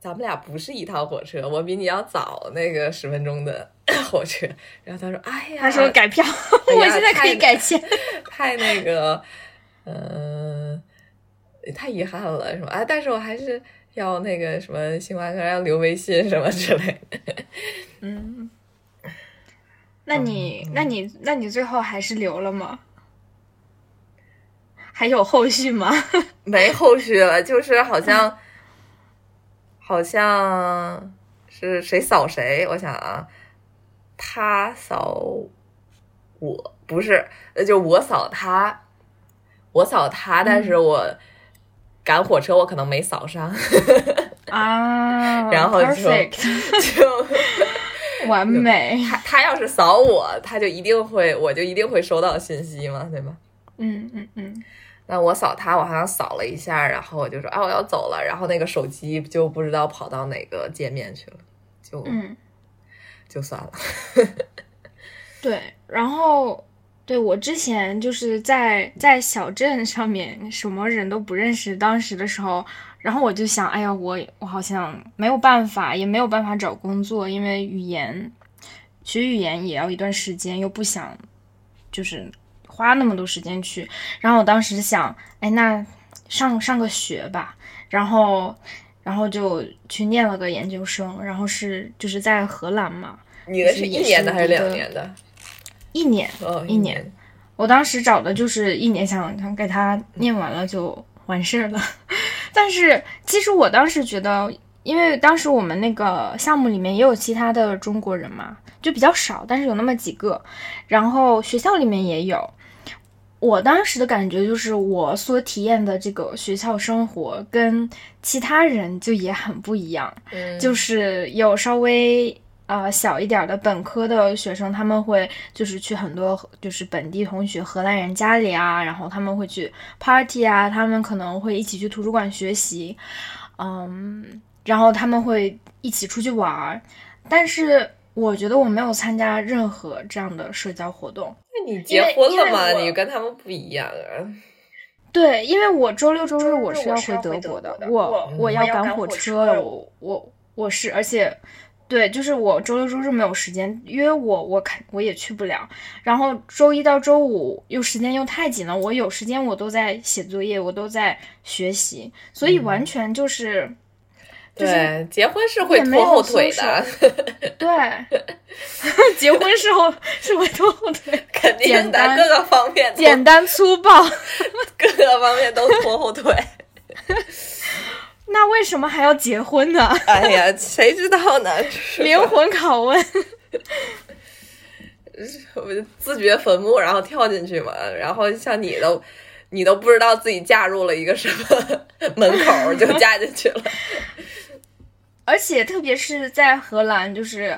咱们俩不是一趟火车，我比你要早那个十分钟的 火车，然后他说：“哎呀，他说改票，哎我现在可以改签。太那个，嗯、太遗憾了，什么啊？但是我还是要那个什么星巴克要留微信什么之类的。嗯，那你，那你，那你最后还是留了吗？还有后续吗？没后续了，就是好像，好像是谁扫谁，我想啊，他扫我，不是，呃就我扫他，我扫他，但是我赶火车，我可能没扫上，啊，然后就就完美。他他要是扫我，他就一定会，我就一定会收到信息嘛，对吧？嗯嗯嗯，那我扫他，我好像扫了一下，然后我就说啊我要走了，然后那个手机就不知道跑到哪个界面去了，就、嗯，就算了。对，然后对我之前就是在在小镇上面什么人都不认识，当时的时候，然后我就想，哎呀，我我好像没有办法，也没有办法找工作，因为语言学语言也要一段时间，又不想就是花那么多时间去，然后我当时想，哎，那上上个学吧，然后然后就去念了个研究生，然后是就是在荷兰嘛，你的是一年的还是两年的？一年。哦，一年。我当时找的就是一年想，想给他念完了就完事儿了。但是其实我当时觉得，因为当时我们那个项目里面也有其他的中国人嘛，就比较少，但是有那么几个。然后学校里面也有。我当时的感觉就是，我所体验的这个学校生活跟其他人就也很不一样。嗯，就是有稍微呃小一点的本科的学生，他们会就是去很多就是本地同学荷兰人家里啊，然后他们会去 party 啊，他们可能会一起去图书馆学习，嗯，然后他们会一起出去玩儿，但是我觉得我没有参加任何这样的社交活动。那你结婚了吗？你跟他们不一样啊。对，因为我周六周日我是要回德国的我嗯我要我要赶火车，车我我我是，而且对，就是我周六周日没有时间，因为我我肯我也去不了，然后周一到周五又时间又太紧了，我有时间我都在写作业，我都在学习，所以完全就是。就是对，结婚是会拖后腿的，对，结婚时候是会拖后腿，肯定的，简单各个方面简单粗暴。各个方面都拖后腿。那为什么还要结婚呢？哎呀，谁知道呢？灵魂拷问。我就自掘坟墓，然后跳进去嘛。然后像你都，你都不知道自己嫁入了一个什么门口，就嫁进去了。而且特别是在荷兰，就是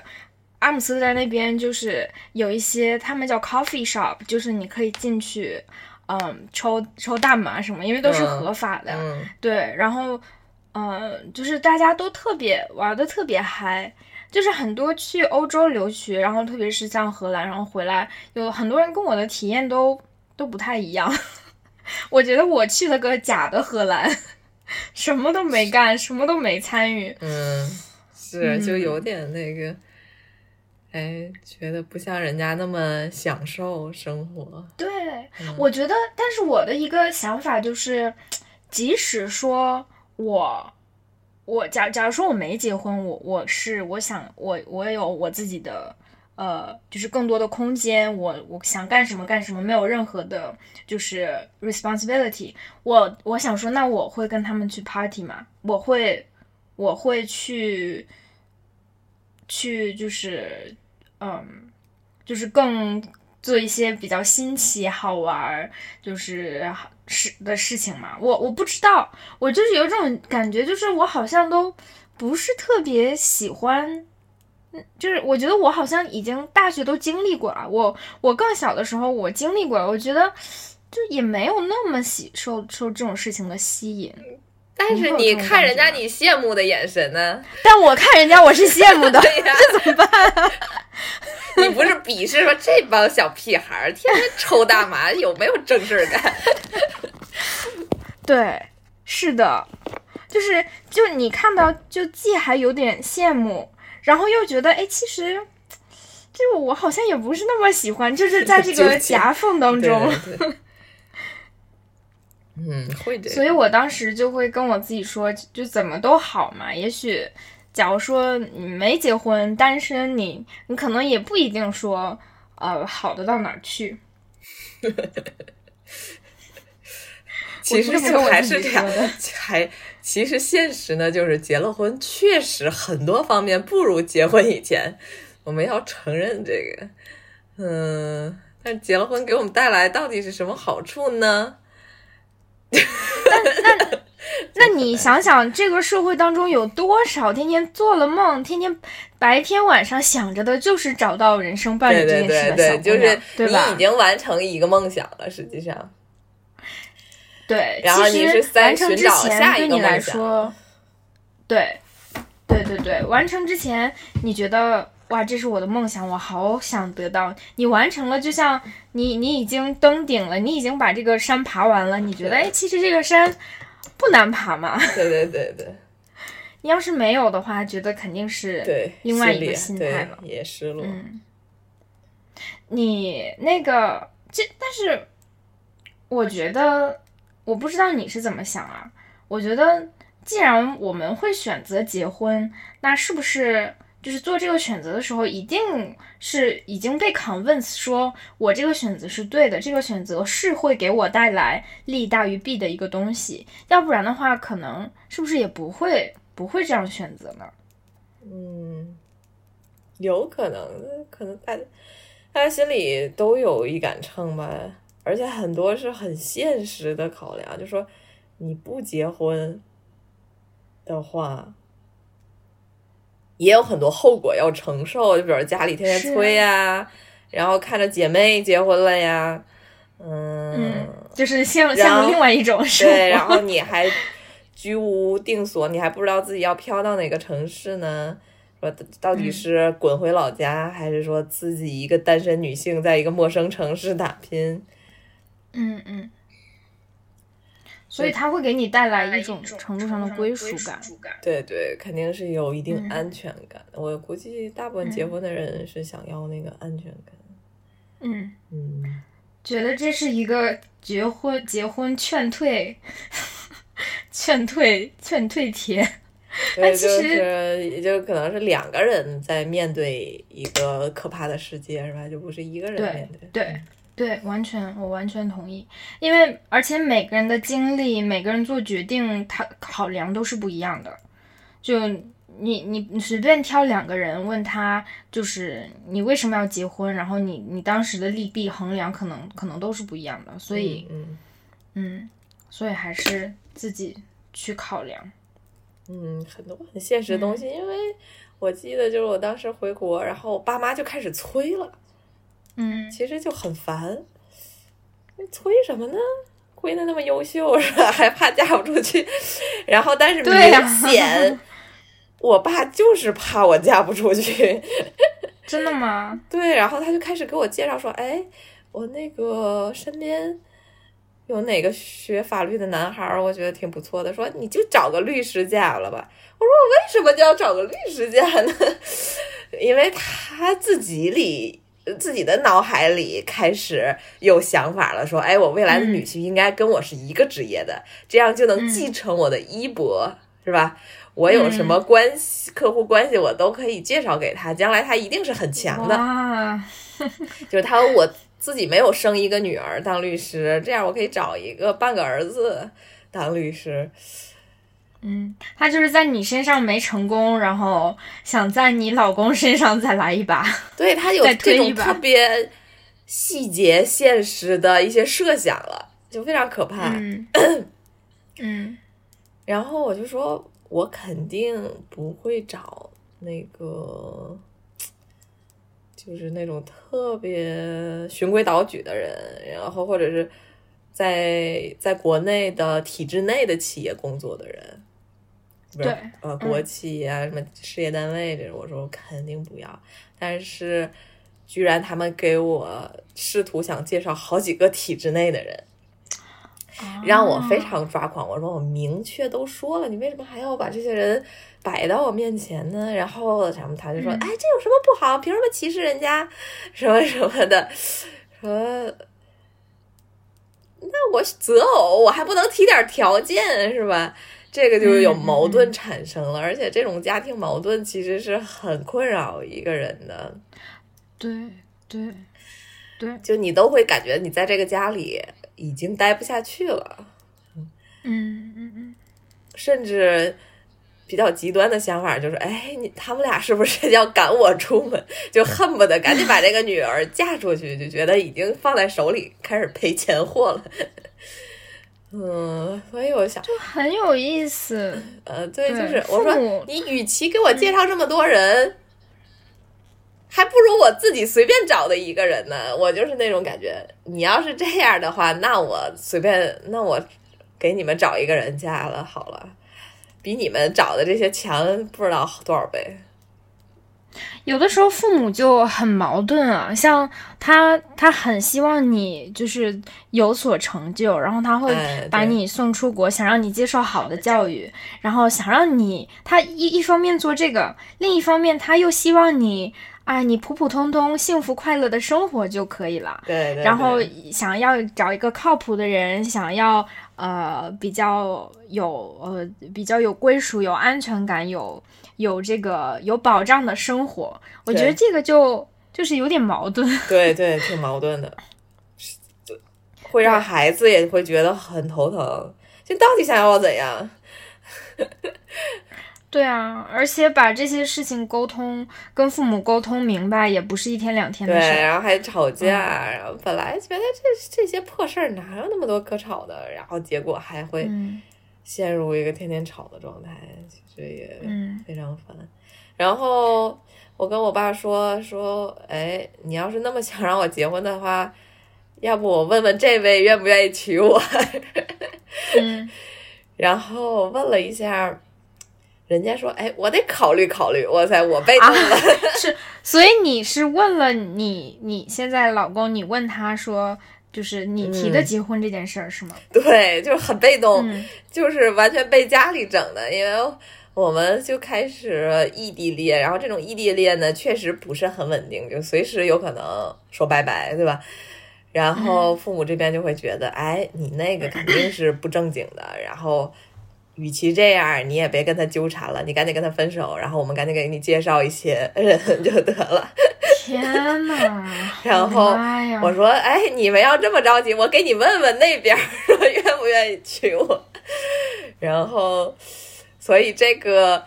阿姆斯特丹那边，就是有一些他们叫 coffee shop，就是你可以进去，嗯，抽抽大麻什么，因为都是嗯合法的。嗯，对，然后，呃，就是大家都特别玩的特别嗨，就是很多去欧洲留学，然后特别是像荷兰，然后回来，有很多人跟我的体验都都不太一样。我觉得我去了个假的荷兰，什么都没干，什么都没参与。嗯，是，就嗯有点那个，哎，觉得不像人家那么享受生活。对，嗯我觉得，但是我的一个想法就是，即使说我，我假假如说我没结婚，我我是我想我我有我自己的呃，就是更多的空间，我我想干什么干什么，没有任何的就是 responsibility。我我想说，那我会跟他们去 party 嘛，我会我会去去就是嗯，就是更做一些比较新奇好玩，就是是的事情嘛。我我不知道，我就是有种感觉，就是我好像都不是特别喜欢。嗯就是我觉得我好像已经大学都经历过了，我我更小的时候我经历过了，我觉得就也没有那么喜受受这种事情的吸引。但是你看人家你羡慕的眼神呢？但我看人家我是羡慕的，对呀，这怎么办？你不是鄙视说这帮小屁孩儿天天抽大麻，有没有正事儿干？对，是的，就是就你看到就既还有点羡慕，然后又觉得哎，其实就我好像也不是那么喜欢，就是在这个夹缝当中。对对对嗯，会的。所以我当时就会跟我自己说，就怎么都好嘛。也许，假如说你没结婚，单身，你你可能也不一定说，呃，好的到哪儿去。其实就还是这样，还其实现实呢，就是结了婚，确实很多方面不如结婚以前。我们要承认这个，嗯，但结了婚给我们带来到底是什么好处呢？那 那那你想想，这个社会当中有多少天天做了梦，天天白天晚上想着的就是找到人生伴侣这件事的小姑娘，对吧？你已经完成一个梦想了，实际上。对，然后你是完成之前对你来说，对，对对对，完成之前你觉得。哇，这是我的梦想，我好想得到。你完成了，就像你，你已经登顶了，你已经把这个山爬完了。你觉得，哎，其实这个山不难爬嘛？对对对对。你要是没有的话，觉得肯定是另外一个心态了，也失落。嗯。你那个，这但是，我觉得，我不知道你是怎么想啊？我觉得，既然我们会选择结婚，那是不是？就是做这个选择的时候，一定是已经被 convince 说我这个选择是对的，这个选择是会给我带来利大于弊的一个东西，要不然的话，可能是不是也不会不会这样选择呢？嗯，有可能，可能大家大家心里都有一杆秤吧，而且很多是很现实的考量，就说你不结婚的话。也有很多后果要承受，就比如家里天天催呀，然后看着姐妹结婚了呀，嗯，就是陷入陷入另外一种生活。对，然后你还居无定所，你还不知道自己要飘到哪个城市呢？说到底是滚回老家，还是说自己一个单身女性在一个陌生城市打拼？嗯嗯。所以它会给你带来一种程度上的归属感。对对，肯定是有一定安全感。我估计大部分结婚的人是想要那个安全感。嗯嗯，觉得这是一个结婚结婚劝退，劝退劝退帖。对，就是也就可能是两个人在面对一个可怕的世界，是吧？就不是一个人面对。对。对，完全，我完全同意。因为而且每个人的经历，每个人做决定，他考量都是不一样的。就你你你随便挑两个人问他，就是你为什么要结婚，然后你你当时的利弊衡量，可能可能都是不一样的。所以，嗯嗯，所以还是自己去考量。嗯，很多很现实的东西，因为我记得就是我当时回国，然后我爸妈就开始催了。嗯，其实就很烦，催什么呢？闺女那么优秀是吧？还怕嫁不出去？然后，但是明显，我爸就是怕我嫁不出去。真的吗？对，然后他就开始给我介绍说：“哎，我那个身边有哪个学法律的男孩，我觉得挺不错的。说你就找个律师嫁了吧。”我说：“我为什么就要找个律师嫁呢？因为他自己里。”自己的脑海里开始有想法了，说：“哎，我未来的女婿应该跟我是一个职业的，这样就能继承我的衣钵，是吧？我有什么关系、客户关系，我都可以介绍给他，将来他一定是很强的。就是他我自己没有生一个女儿当律师，这样我可以找一个半个儿子当律师。”嗯，他就是在你身上没成功，然后想在你老公身上再来一把。对他有这种特别细节、现实的一些设想了，就非常可怕。嗯，然后我就说，我肯定不会找那个，就是那种特别循规蹈矩的人，然后或者是在在国内的体制内的企业工作的人。对，呃，国企啊，什么事业单位这种，我说我肯定不要。但是，居然他们给我试图想介绍好几个体制内的人，让我非常抓狂。我说我明确都说了，你为什么还要把这些人摆到我面前呢，然后什么他就说，嗯哎，这有什么不好？凭什么歧视人家？什么什么的，说。那我择偶，我还不能提点条件是吧？这个就是有矛盾嗯产生了，而且这种家庭矛盾其实是很困扰一个人的。对对对，就你都会感觉你在这个家里已经待不下去了，嗯嗯嗯，甚至比较极端的想法就是，哎，你他们俩是不是要赶我出门？就恨不得赶紧把这个女儿嫁出去，就觉得已经放在手里开始赔钱货了。嗯，所以我想，就很有意思。呃，对，对就是我说，你与其给我介绍这么多人，还不如我自己随便找的一个人呢。我就是那种感觉。你要是这样的话，那我随便，那我给你们找一个人嫁了好了，比你们找的这些强不知道多少倍。有的时候父母就很矛盾啊，像他，他很希望你就是有所成就，然后他会把你送出国，想让你接受好的教育，然后想让你，他一一方面做这个，另一方面他又希望你，啊，你普普通通、幸福快乐的生活就可以了。对对然后想要找一个靠谱的人，想要呃比较有呃比较有归属、有安全感、有有这个有保障的生活，我觉得这个就就是有点矛盾。对对，挺矛盾的，会让孩子也会觉得很头疼。就到底想要我怎样？对啊，而且把这些事情沟通，跟父母沟通明白，也不是一天两天，的事儿。然后还吵架，然后本来觉得这这些破事儿哪有那么多可吵的，然后结果还会嗯陷入一个天天吵的状态，其实也嗯非常烦。然后我跟我爸说说，哎，你要是那么想让我结婚的话，要不我问问这位愿不愿意娶我？嗯 然后问了一下，人家说，哎，我得考虑考虑。哇塞，我被动了。是，所以你是问了你你现在老公，你问他说，就是你提的嗯结婚这件事儿是吗？对，就是很被动。嗯就是完全被家里整的，因为我们就开始异地恋，然后这种异地恋呢，确实不是很稳定，就随时有可能说拜拜，对吧？然后父母这边就会觉得，哎，你那个肯定是不正经的，然后与其这样，你也别跟他纠缠了，你赶紧跟他分手，然后我们赶紧给你介绍一些人 就得了。天呐！然后我说，哎，你们要这么着急，我给你问问那边儿说愿不愿意娶我。然后，所以这个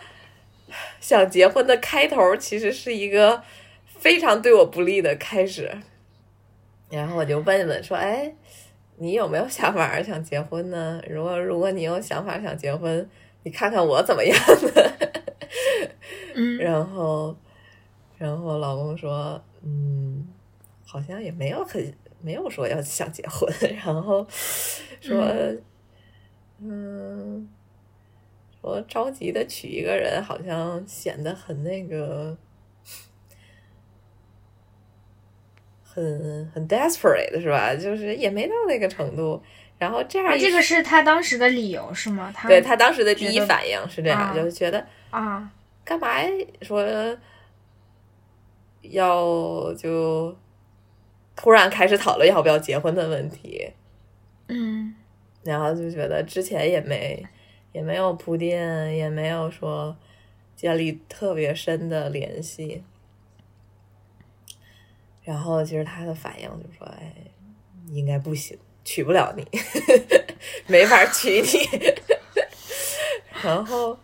想结婚的开头其实是一个非常对我不利的开始。然后我就问问说，哎，你有没有想法想结婚呢？如果如果你有想法想结婚，你看看我怎么样呢？嗯 然后，然后老公说，嗯，好像也没有很没有说要想结婚，然后说，嗯，说着急的娶一个人，好像显得很那个，很很 desperate 是吧？就是也没到那个程度。然后这样啊，这个是他当时的理由是吗？他对他当时的第一反应是这样，啊就是觉得。啊，干嘛说要就突然开始讨论要不要结婚的问题，嗯然后就觉得之前也没也没有铺垫，也没有说建立特别深的联系，然后其实他的反应就说：“哎，应该不行，娶不了你，没法娶你。”然后。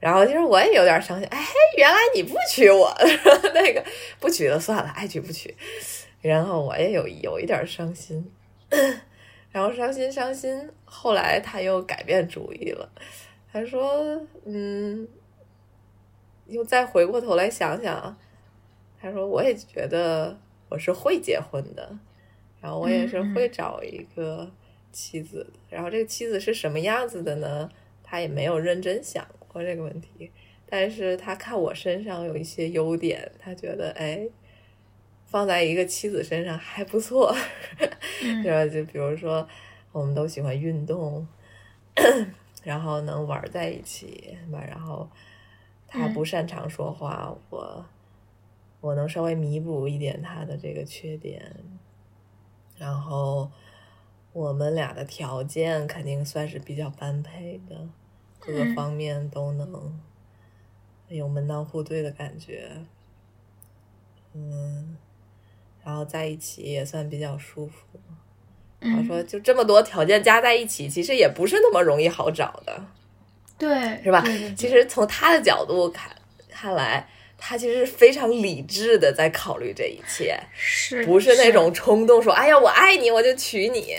然后其实我也有点伤心，哎，原来你不娶我，那个不娶了算了，爱娶不娶。然后我也有有一点伤心，然后伤心伤心，后来他又改变主意了，他说，嗯，又再回过头来想想，他说我也觉得我是会结婚的，然后我也是会找一个妻子的，然后这个妻子是什么样子的呢？他也没有认真想过这个问题，但是他看我身上有一些优点，他觉得哎，放在一个妻子身上还不错，嗯对吧？就比如说，我们都喜欢运动，然后能玩在一起，吧？然后他不擅长说话，我我能稍微弥补一点他的这个缺点，然后我们俩的条件肯定算是比较般配的，各个方面都能有门当户对的感觉，嗯，然后在一起也算比较舒服。他说：“就这么多条件加在一起，其实也不是那么容易好找的，对，是吧？对对对其实从他的角度看看来，他其实是非常理智的在考虑这一切，是不是那种冲动说‘哎呀，我爱你，我就娶你’，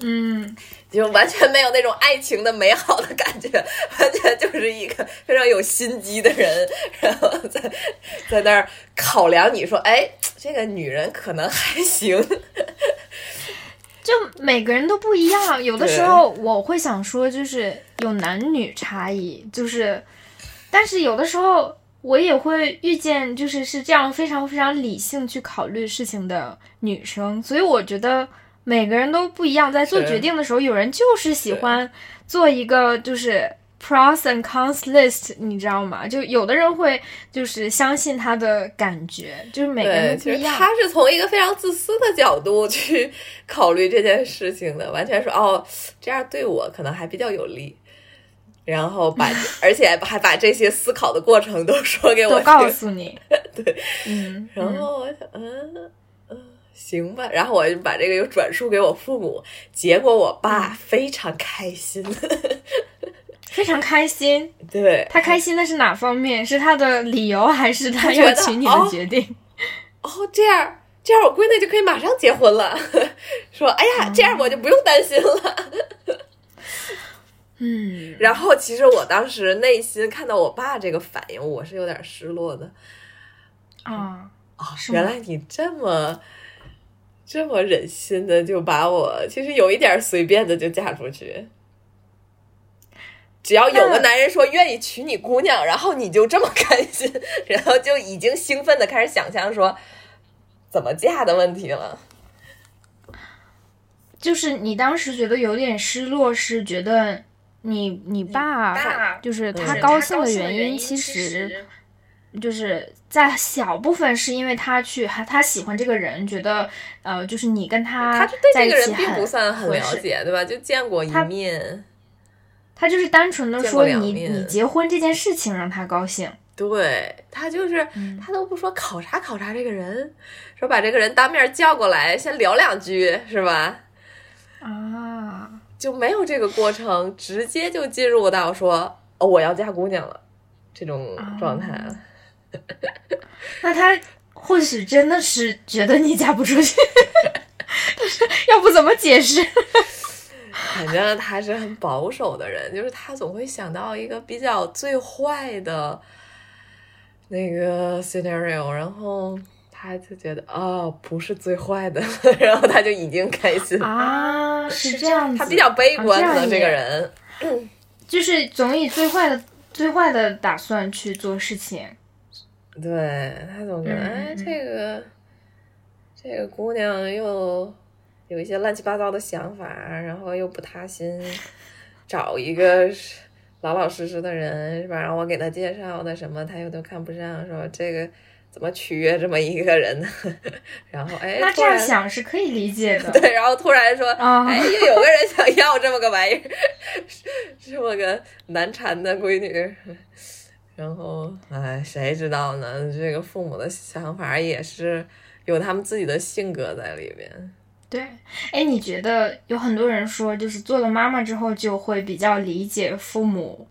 嗯，就完全没有那种爱情的美好的感觉，完全就是一个非常有心机的人，然后在在那儿考量你说，哎，这个女人可能还行。”就每个人都不一样，有的时候我会想说，就是有男女差异，就是，但是有的时候我也会遇见，就是是这样非常非常理性去考虑事情的女生，所以我觉得每个人都不一样，在做决定的时候，有人就是喜欢做一个就是。pros and cons list，你知道吗？就有的人会就是相信他的感觉，就是每个，人不一样。其实他是从一个非常自私的角度去考虑这件事情的，完全说哦，这样对我可能还比较有利，然后把 而且还把这些思考的过程都说给我告诉你，对，嗯，然后我想，嗯嗯，行吧，然后我就把这个又转述给我父母，结果我爸嗯非常开心，非常开心。对，他开心的是哪方面？是他的理由，还是他要娶你的哦决定？哦，这样这样我闺女就可以马上结婚了，说哎呀，这样我就不用担心了。嗯，然后其实我当时内心看到我爸这个反应，我是有点失落的啊，啊、是吗原来你这么这么忍心的就把我，其实有一点随便的就嫁出去。只要有个男人说愿意娶你姑娘，然后你就这么开心，然后就已经兴奋的开始想象说怎么嫁的问题了。就是你当时觉得有点失落，是觉得你你爸爸就是他嗯高兴的原因，其实就是在小部分是因为他去他他喜欢这个人，觉得呃就是你跟他他对在一起这个人并不算很了解，对吧？就见过一面。他就是单纯的说你你结婚这件事情让他高兴，对他就是、嗯他都不说考察考察这个人，说把这个人当面叫过来先聊两句，是吧？啊，就没有这个过程，直接就进入到说哦我要嫁姑娘了这种状态了。那他或许真的是觉得你嫁不出去，但 是要不怎么解释？反正他是很保守的人，就是他总会想到一个比较最坏的那个 scenario，然后他就觉得哦不是最坏的，然后他就已经开心。啊，是这样子，他比较悲观，啊可能这个，人。就是总以最坏的最坏的打算去做事情。对他总觉得，哎，嗯这个这个姑娘又有一些乱七八糟的想法，然后又不踏心，找一个老老实实的人是吧？然后我给他介绍的什么，他又都看不上，说这个怎么取悦这么一个人呢？然后哎，那这样想是可以理解的。对，然后突然说，啊哎，又有个人想要这么个玩意儿，这么个难缠的闺女。然后，哎，谁知道呢？这个父母的想法也是有他们自己的性格在里边。对，哎，你觉得有很多人说，就是做了妈妈之后就会比较理解父母，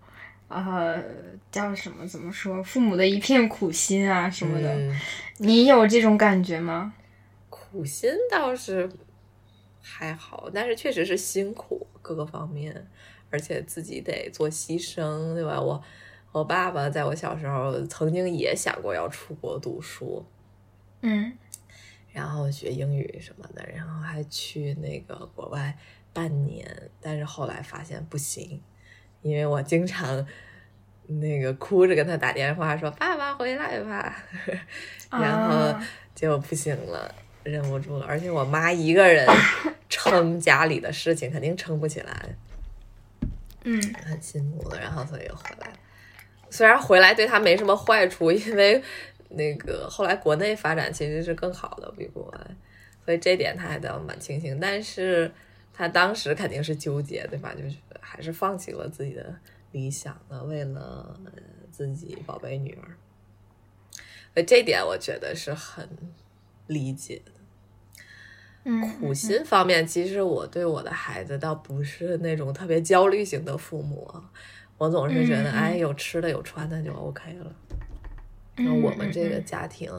呃，叫什么？怎么说？父母的一片苦心啊什么的。嗯你有这种感觉吗？苦心倒是还好，但是确实是辛苦各个方面，而且自己得做牺牲，对吧？我我爸爸在我小时候曾经也想过要出国读书，嗯然后学英语什么的，然后还去那个国外半年，但是后来发现不行，因为我经常那个哭着跟他打电话说：“爸爸回来吧。”然后啊就不行了，忍不住了，而且我妈一个人 撑家里的事情，肯定撑不起来。嗯，很辛苦的，然后所以又回来了。虽然回来对他没什么坏处，因为那个后来国内发展其实是更好的比国外，所以这点他还倒蛮庆幸。但是他当时肯定是纠结，对吧？就是还是放弃了自己的理想的，为了自己宝贝女儿。所以这点我觉得是很理解的。嗯，苦心方面，其实我对我的孩子倒不是那种特别焦虑型的父母啊，我总是觉得，哎，有吃的有穿的就 OK 了。那嗯我们这个嗯家庭，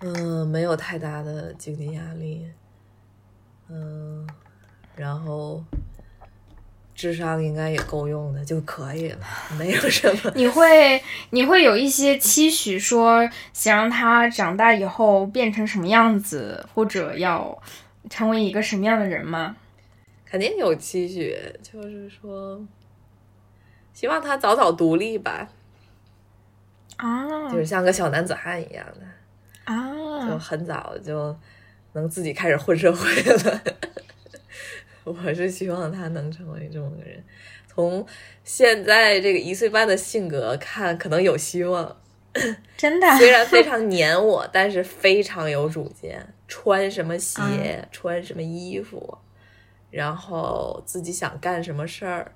嗯、没有太大的经济压力，嗯、然后智商应该也够用的就可以了，没有什么。你会你会有一些期许，说想让他长大以后变成什么样子，或者要成为一个什么样的人吗？肯定有期许，就是说，希望他早早独立吧，啊就是像个小男子汉一样的啊。就啊，很早就能自己开始混社会了。我是希望他能成为这么个人。从现在这个一岁半的性格看，可能有希望。真的 虽然非常黏我，但是非常有主见，穿什么鞋，穿什么衣服，然后自己想干什么事儿，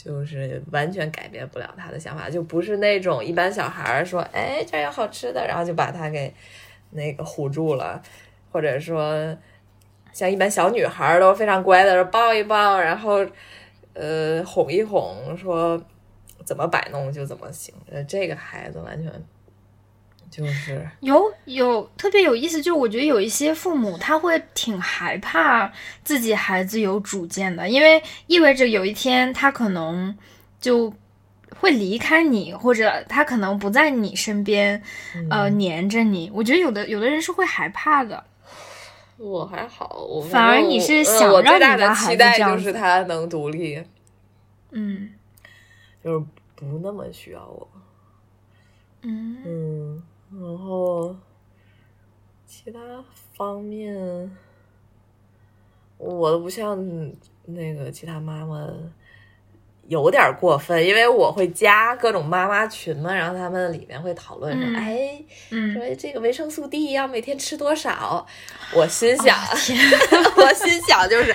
就是完全改变不了他的想法，就不是那种一般小孩说，哎，这儿有好吃的，然后就把他给那个唬住了，或者说像一般小女孩都非常乖的，说抱一抱，然后呃哄一哄，说怎么摆弄就怎么行。这个孩子完全就是。有有特别有意思，就是我觉得有一些父母他会挺害怕自己孩子有主见的，因为意味着有一天他可能就会离开你，或者他可能不在你身边，呃，黏着你。我觉得有的有的人是会害怕的。我还好，我反而你是呃想我最大的让你的孩期待子这样子就是他能独立，嗯。就是不那么需要我。嗯。嗯，然后其他方面，我都不像那个其他妈妈有点过分，因为我会加各种妈妈群嘛，然后他们里面会讨论说，嗯哎，嗯，说这个维生素 D 要每天吃多少？我心想，哦 我心想就是。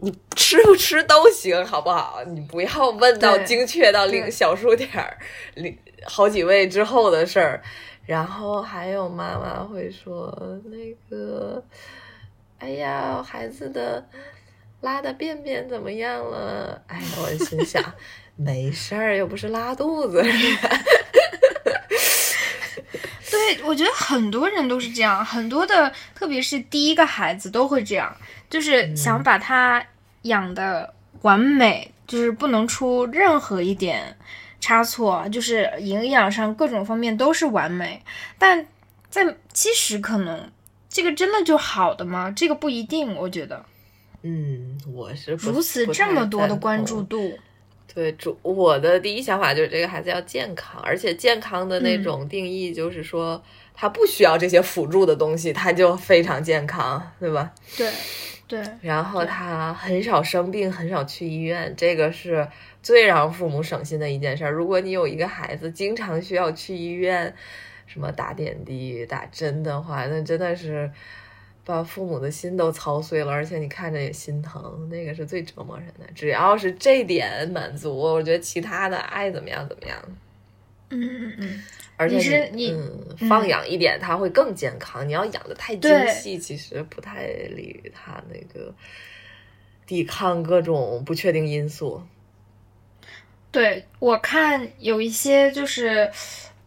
你吃不吃都行，好不好？你不要问到精确到零小数点儿，零好几位之后的事儿。然后还有妈妈会说那个，哎呀，孩子的拉的便便怎么样了？哎呀，我心想没事儿，又不是拉肚子。对，我觉得很多人都是这样，很多的，特别是第一个孩子都会这样，就是想把他养的完美，就是不能出任何一点差错，就是营养上各种方面都是完美。但在其实可能这个真的就好的吗？这个不一定，我觉得嗯，我是如此这么多的关注度，对，主我的第一想法就是这个孩子要健康，而且健康的那嗯种定义就是说，他不需要这些辅助的东西，他就非常健康，对吧？对对，然后他很少生病，很少去医院，这个是最让父母省心的一件事儿。如果你有一个孩子经常需要去医院，什么打点滴、打针的话，那真的是把父母的心都操碎了，而且你看着也心疼，那个是最折磨人的。只要是这点满足，我觉得其他的爱怎么样怎么样。嗯嗯嗯，而且你是你嗯，嗯放养一点，它会更健康。你要养的太精细，其实不太利于它那个抵抗各种不确定因素。对，我看有一些就是，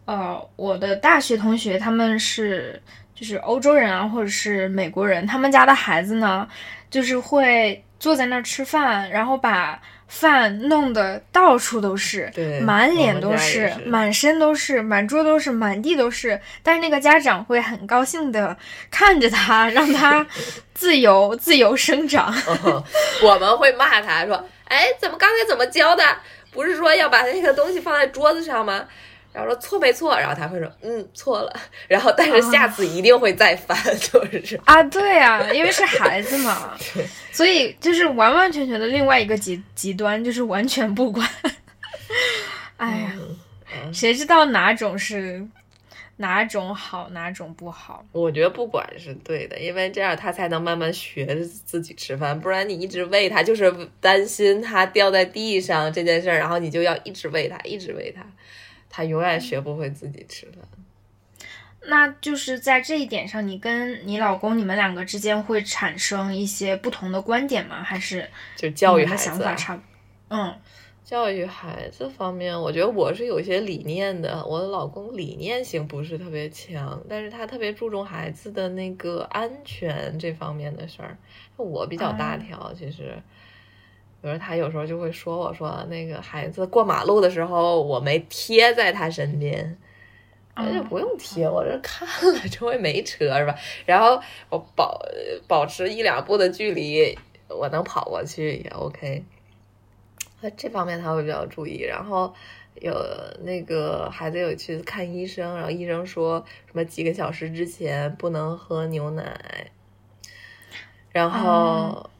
呃，我的大学同学他们是就是欧洲人啊，或者是美国人，他们家的孩子呢，就是会坐在那儿吃饭，然后把饭弄得到处都是，对满脸都是，是满身都是，满桌都是，满地都是。但是那个家长会很高兴的 看着他，让他 自由自由生长。嗯我们会骂他说：“哎，怎么刚才怎么教的？不是说要把那个东西放在桌子上吗？”然后说错没错，然后他会说嗯错了，然后但是下次一定会再犯，就是啊，对呀，因为是孩子嘛，所以就是完完全全的另外一个极极端，就是完全不管。哎呀，谁知道哪种是？哪种好，哪种不好？我觉得不管是对的，因为这样他才能慢慢学自己吃饭。不然你一直喂他，就是担心他掉在地上这件事儿，然后你就要一直喂他，一直喂他，他永远学不会自己吃饭。那就是在这一点上，你跟你老公你们两个之间会产生一些不同的观点吗？还是就教育的想法差？嗯。教育孩子方面，我觉得我是有些理念的。我的老公理念性不是特别强，但是他特别注重孩子的那个安全这方面的事儿。我比较大条，其实，比如他有时候就会说我说那个孩子过马路的时候，我没贴在他身边，那就不用贴，我这看了周围没车是吧？然后我保保持一两步的距离，我能跑过去也 OK。这方面他会比较注意，然后有那个孩子有去看医生，然后医生说什么几个小时之前不能喝牛奶，然后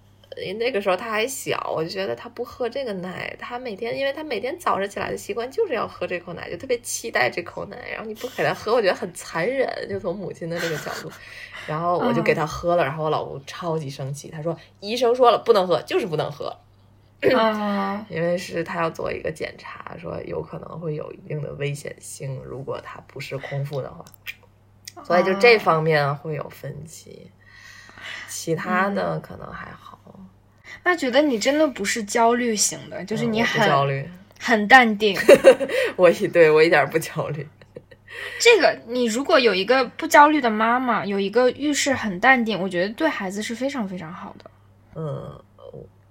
那个时候他还小，我就觉得他不喝这个奶，他每天因为他每天早上起来的习惯就是要喝这口奶，就特别期待这口奶，然后你不给他喝，我觉得很残忍，就从母亲的这个角度，然后我就给他喝了，然后我老公超级生气，他说医生说了不能喝，就是不能喝。啊，因为是他要做一个检查，说有可能会有一定的危险性，如果他不是空腹的话，所以就这方面会有分歧，其他的可能还好。那觉得你真的不是焦虑型的，就是你很焦虑，很淡定。我一对我一点不焦虑。这个你如果有一个不焦虑的妈妈，有一个遇事很淡定，我觉得对孩子是非常非常好的。嗯。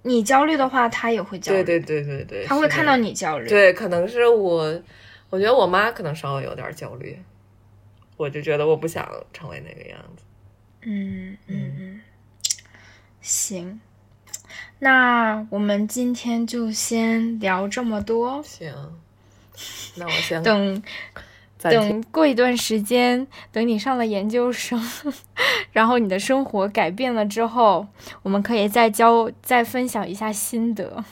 你焦虑的话，他也会焦虑。对对对对对，他会看到你焦虑。对，可能是我，我觉得我妈可能稍微有点焦虑，我就觉得我不想成为那个样子。嗯嗯嗯，行，那我们今天就先聊这么多。行，那我先等。等过一段时间，等你上了研究生，然后你的生活改变了之后，我们可以再交、再分享一下心得。